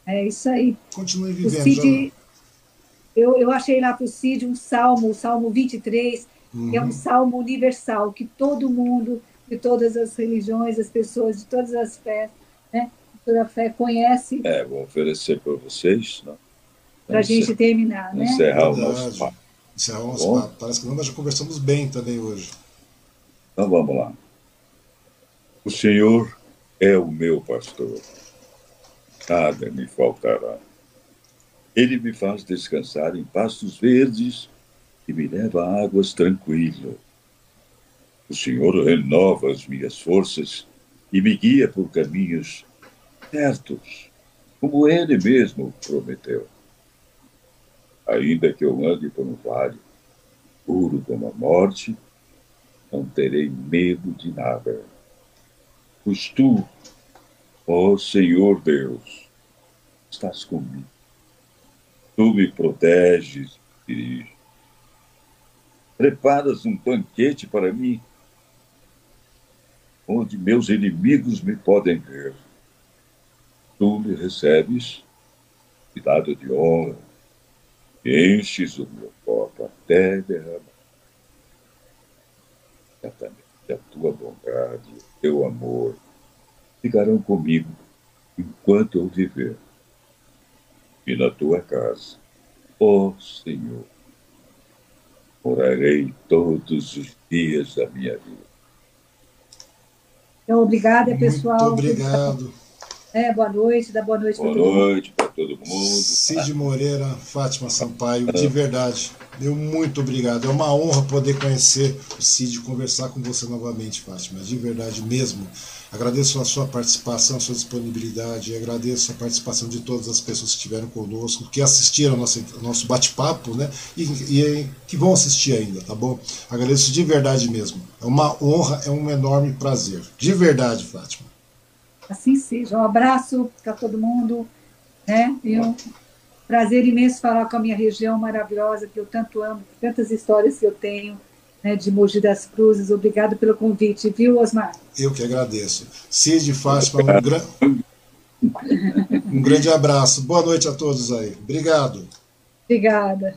É isso aí. Continue vivendo. O Cid, eu, eu achei lá para o Cid um salmo, o Salmo 23, uhum. que é um uhum. salmo universal, que todo mundo, de todas as religiões, as pessoas de todas as fés, né, toda a fé conhece. É, vou oferecer para vocês, né? Para a gente terminar, né? Encerrar o nosso papo. Encerrar o nosso papo. Parece que nós já conversamos bem também hoje. Então vamos lá. O Senhor é o meu pastor nada me faltará. Ele me faz descansar em pastos verdes e me leva a águas tranquilas. O Senhor renova as minhas forças e me guia por caminhos certos, como Ele mesmo prometeu. Ainda que eu ande por um vale puro como a morte, não terei medo de nada. Pois tu, Ó Senhor Deus, estás comigo. Tu me proteges, diriges. Preparas um banquete para mim, onde meus inimigos me podem ver. Tu me recebes, cuidado de honra, enches o meu copo até derramar. Certamente a tua bondade, o teu amor, ficarão comigo enquanto eu viver. E na tua casa, ó Senhor, morarei todos os dias da minha vida. Então, obrigada, pessoal. Muito obrigado. É, boa noite, dá boa noite para todo mundo. Boa noite para todo mundo. Cid Moreira, Fátima Sampaio, de verdade, meu muito obrigado. É uma honra poder conhecer o Cid e conversar com você novamente, Fátima, de verdade mesmo. Agradeço a sua participação, a sua disponibilidade, agradeço a participação de todas as pessoas que estiveram conosco, que assistiram ao nosso, nosso bate-papo, né? E, e, que vão assistir ainda, tá bom? Agradeço de verdade mesmo. É uma honra, é um enorme prazer. De verdade, Fátima. Assim seja. Um abraço para todo mundo, né? E um Prazer imenso falar com a minha região maravilhosa, que eu tanto amo, tantas histórias que eu tenho né, de Mogi das Cruzes. Obrigado pelo convite, viu, Osmar? Eu que agradeço. Cid para um, grande um grande abraço. Boa noite a todos aí. Obrigado. Obrigada.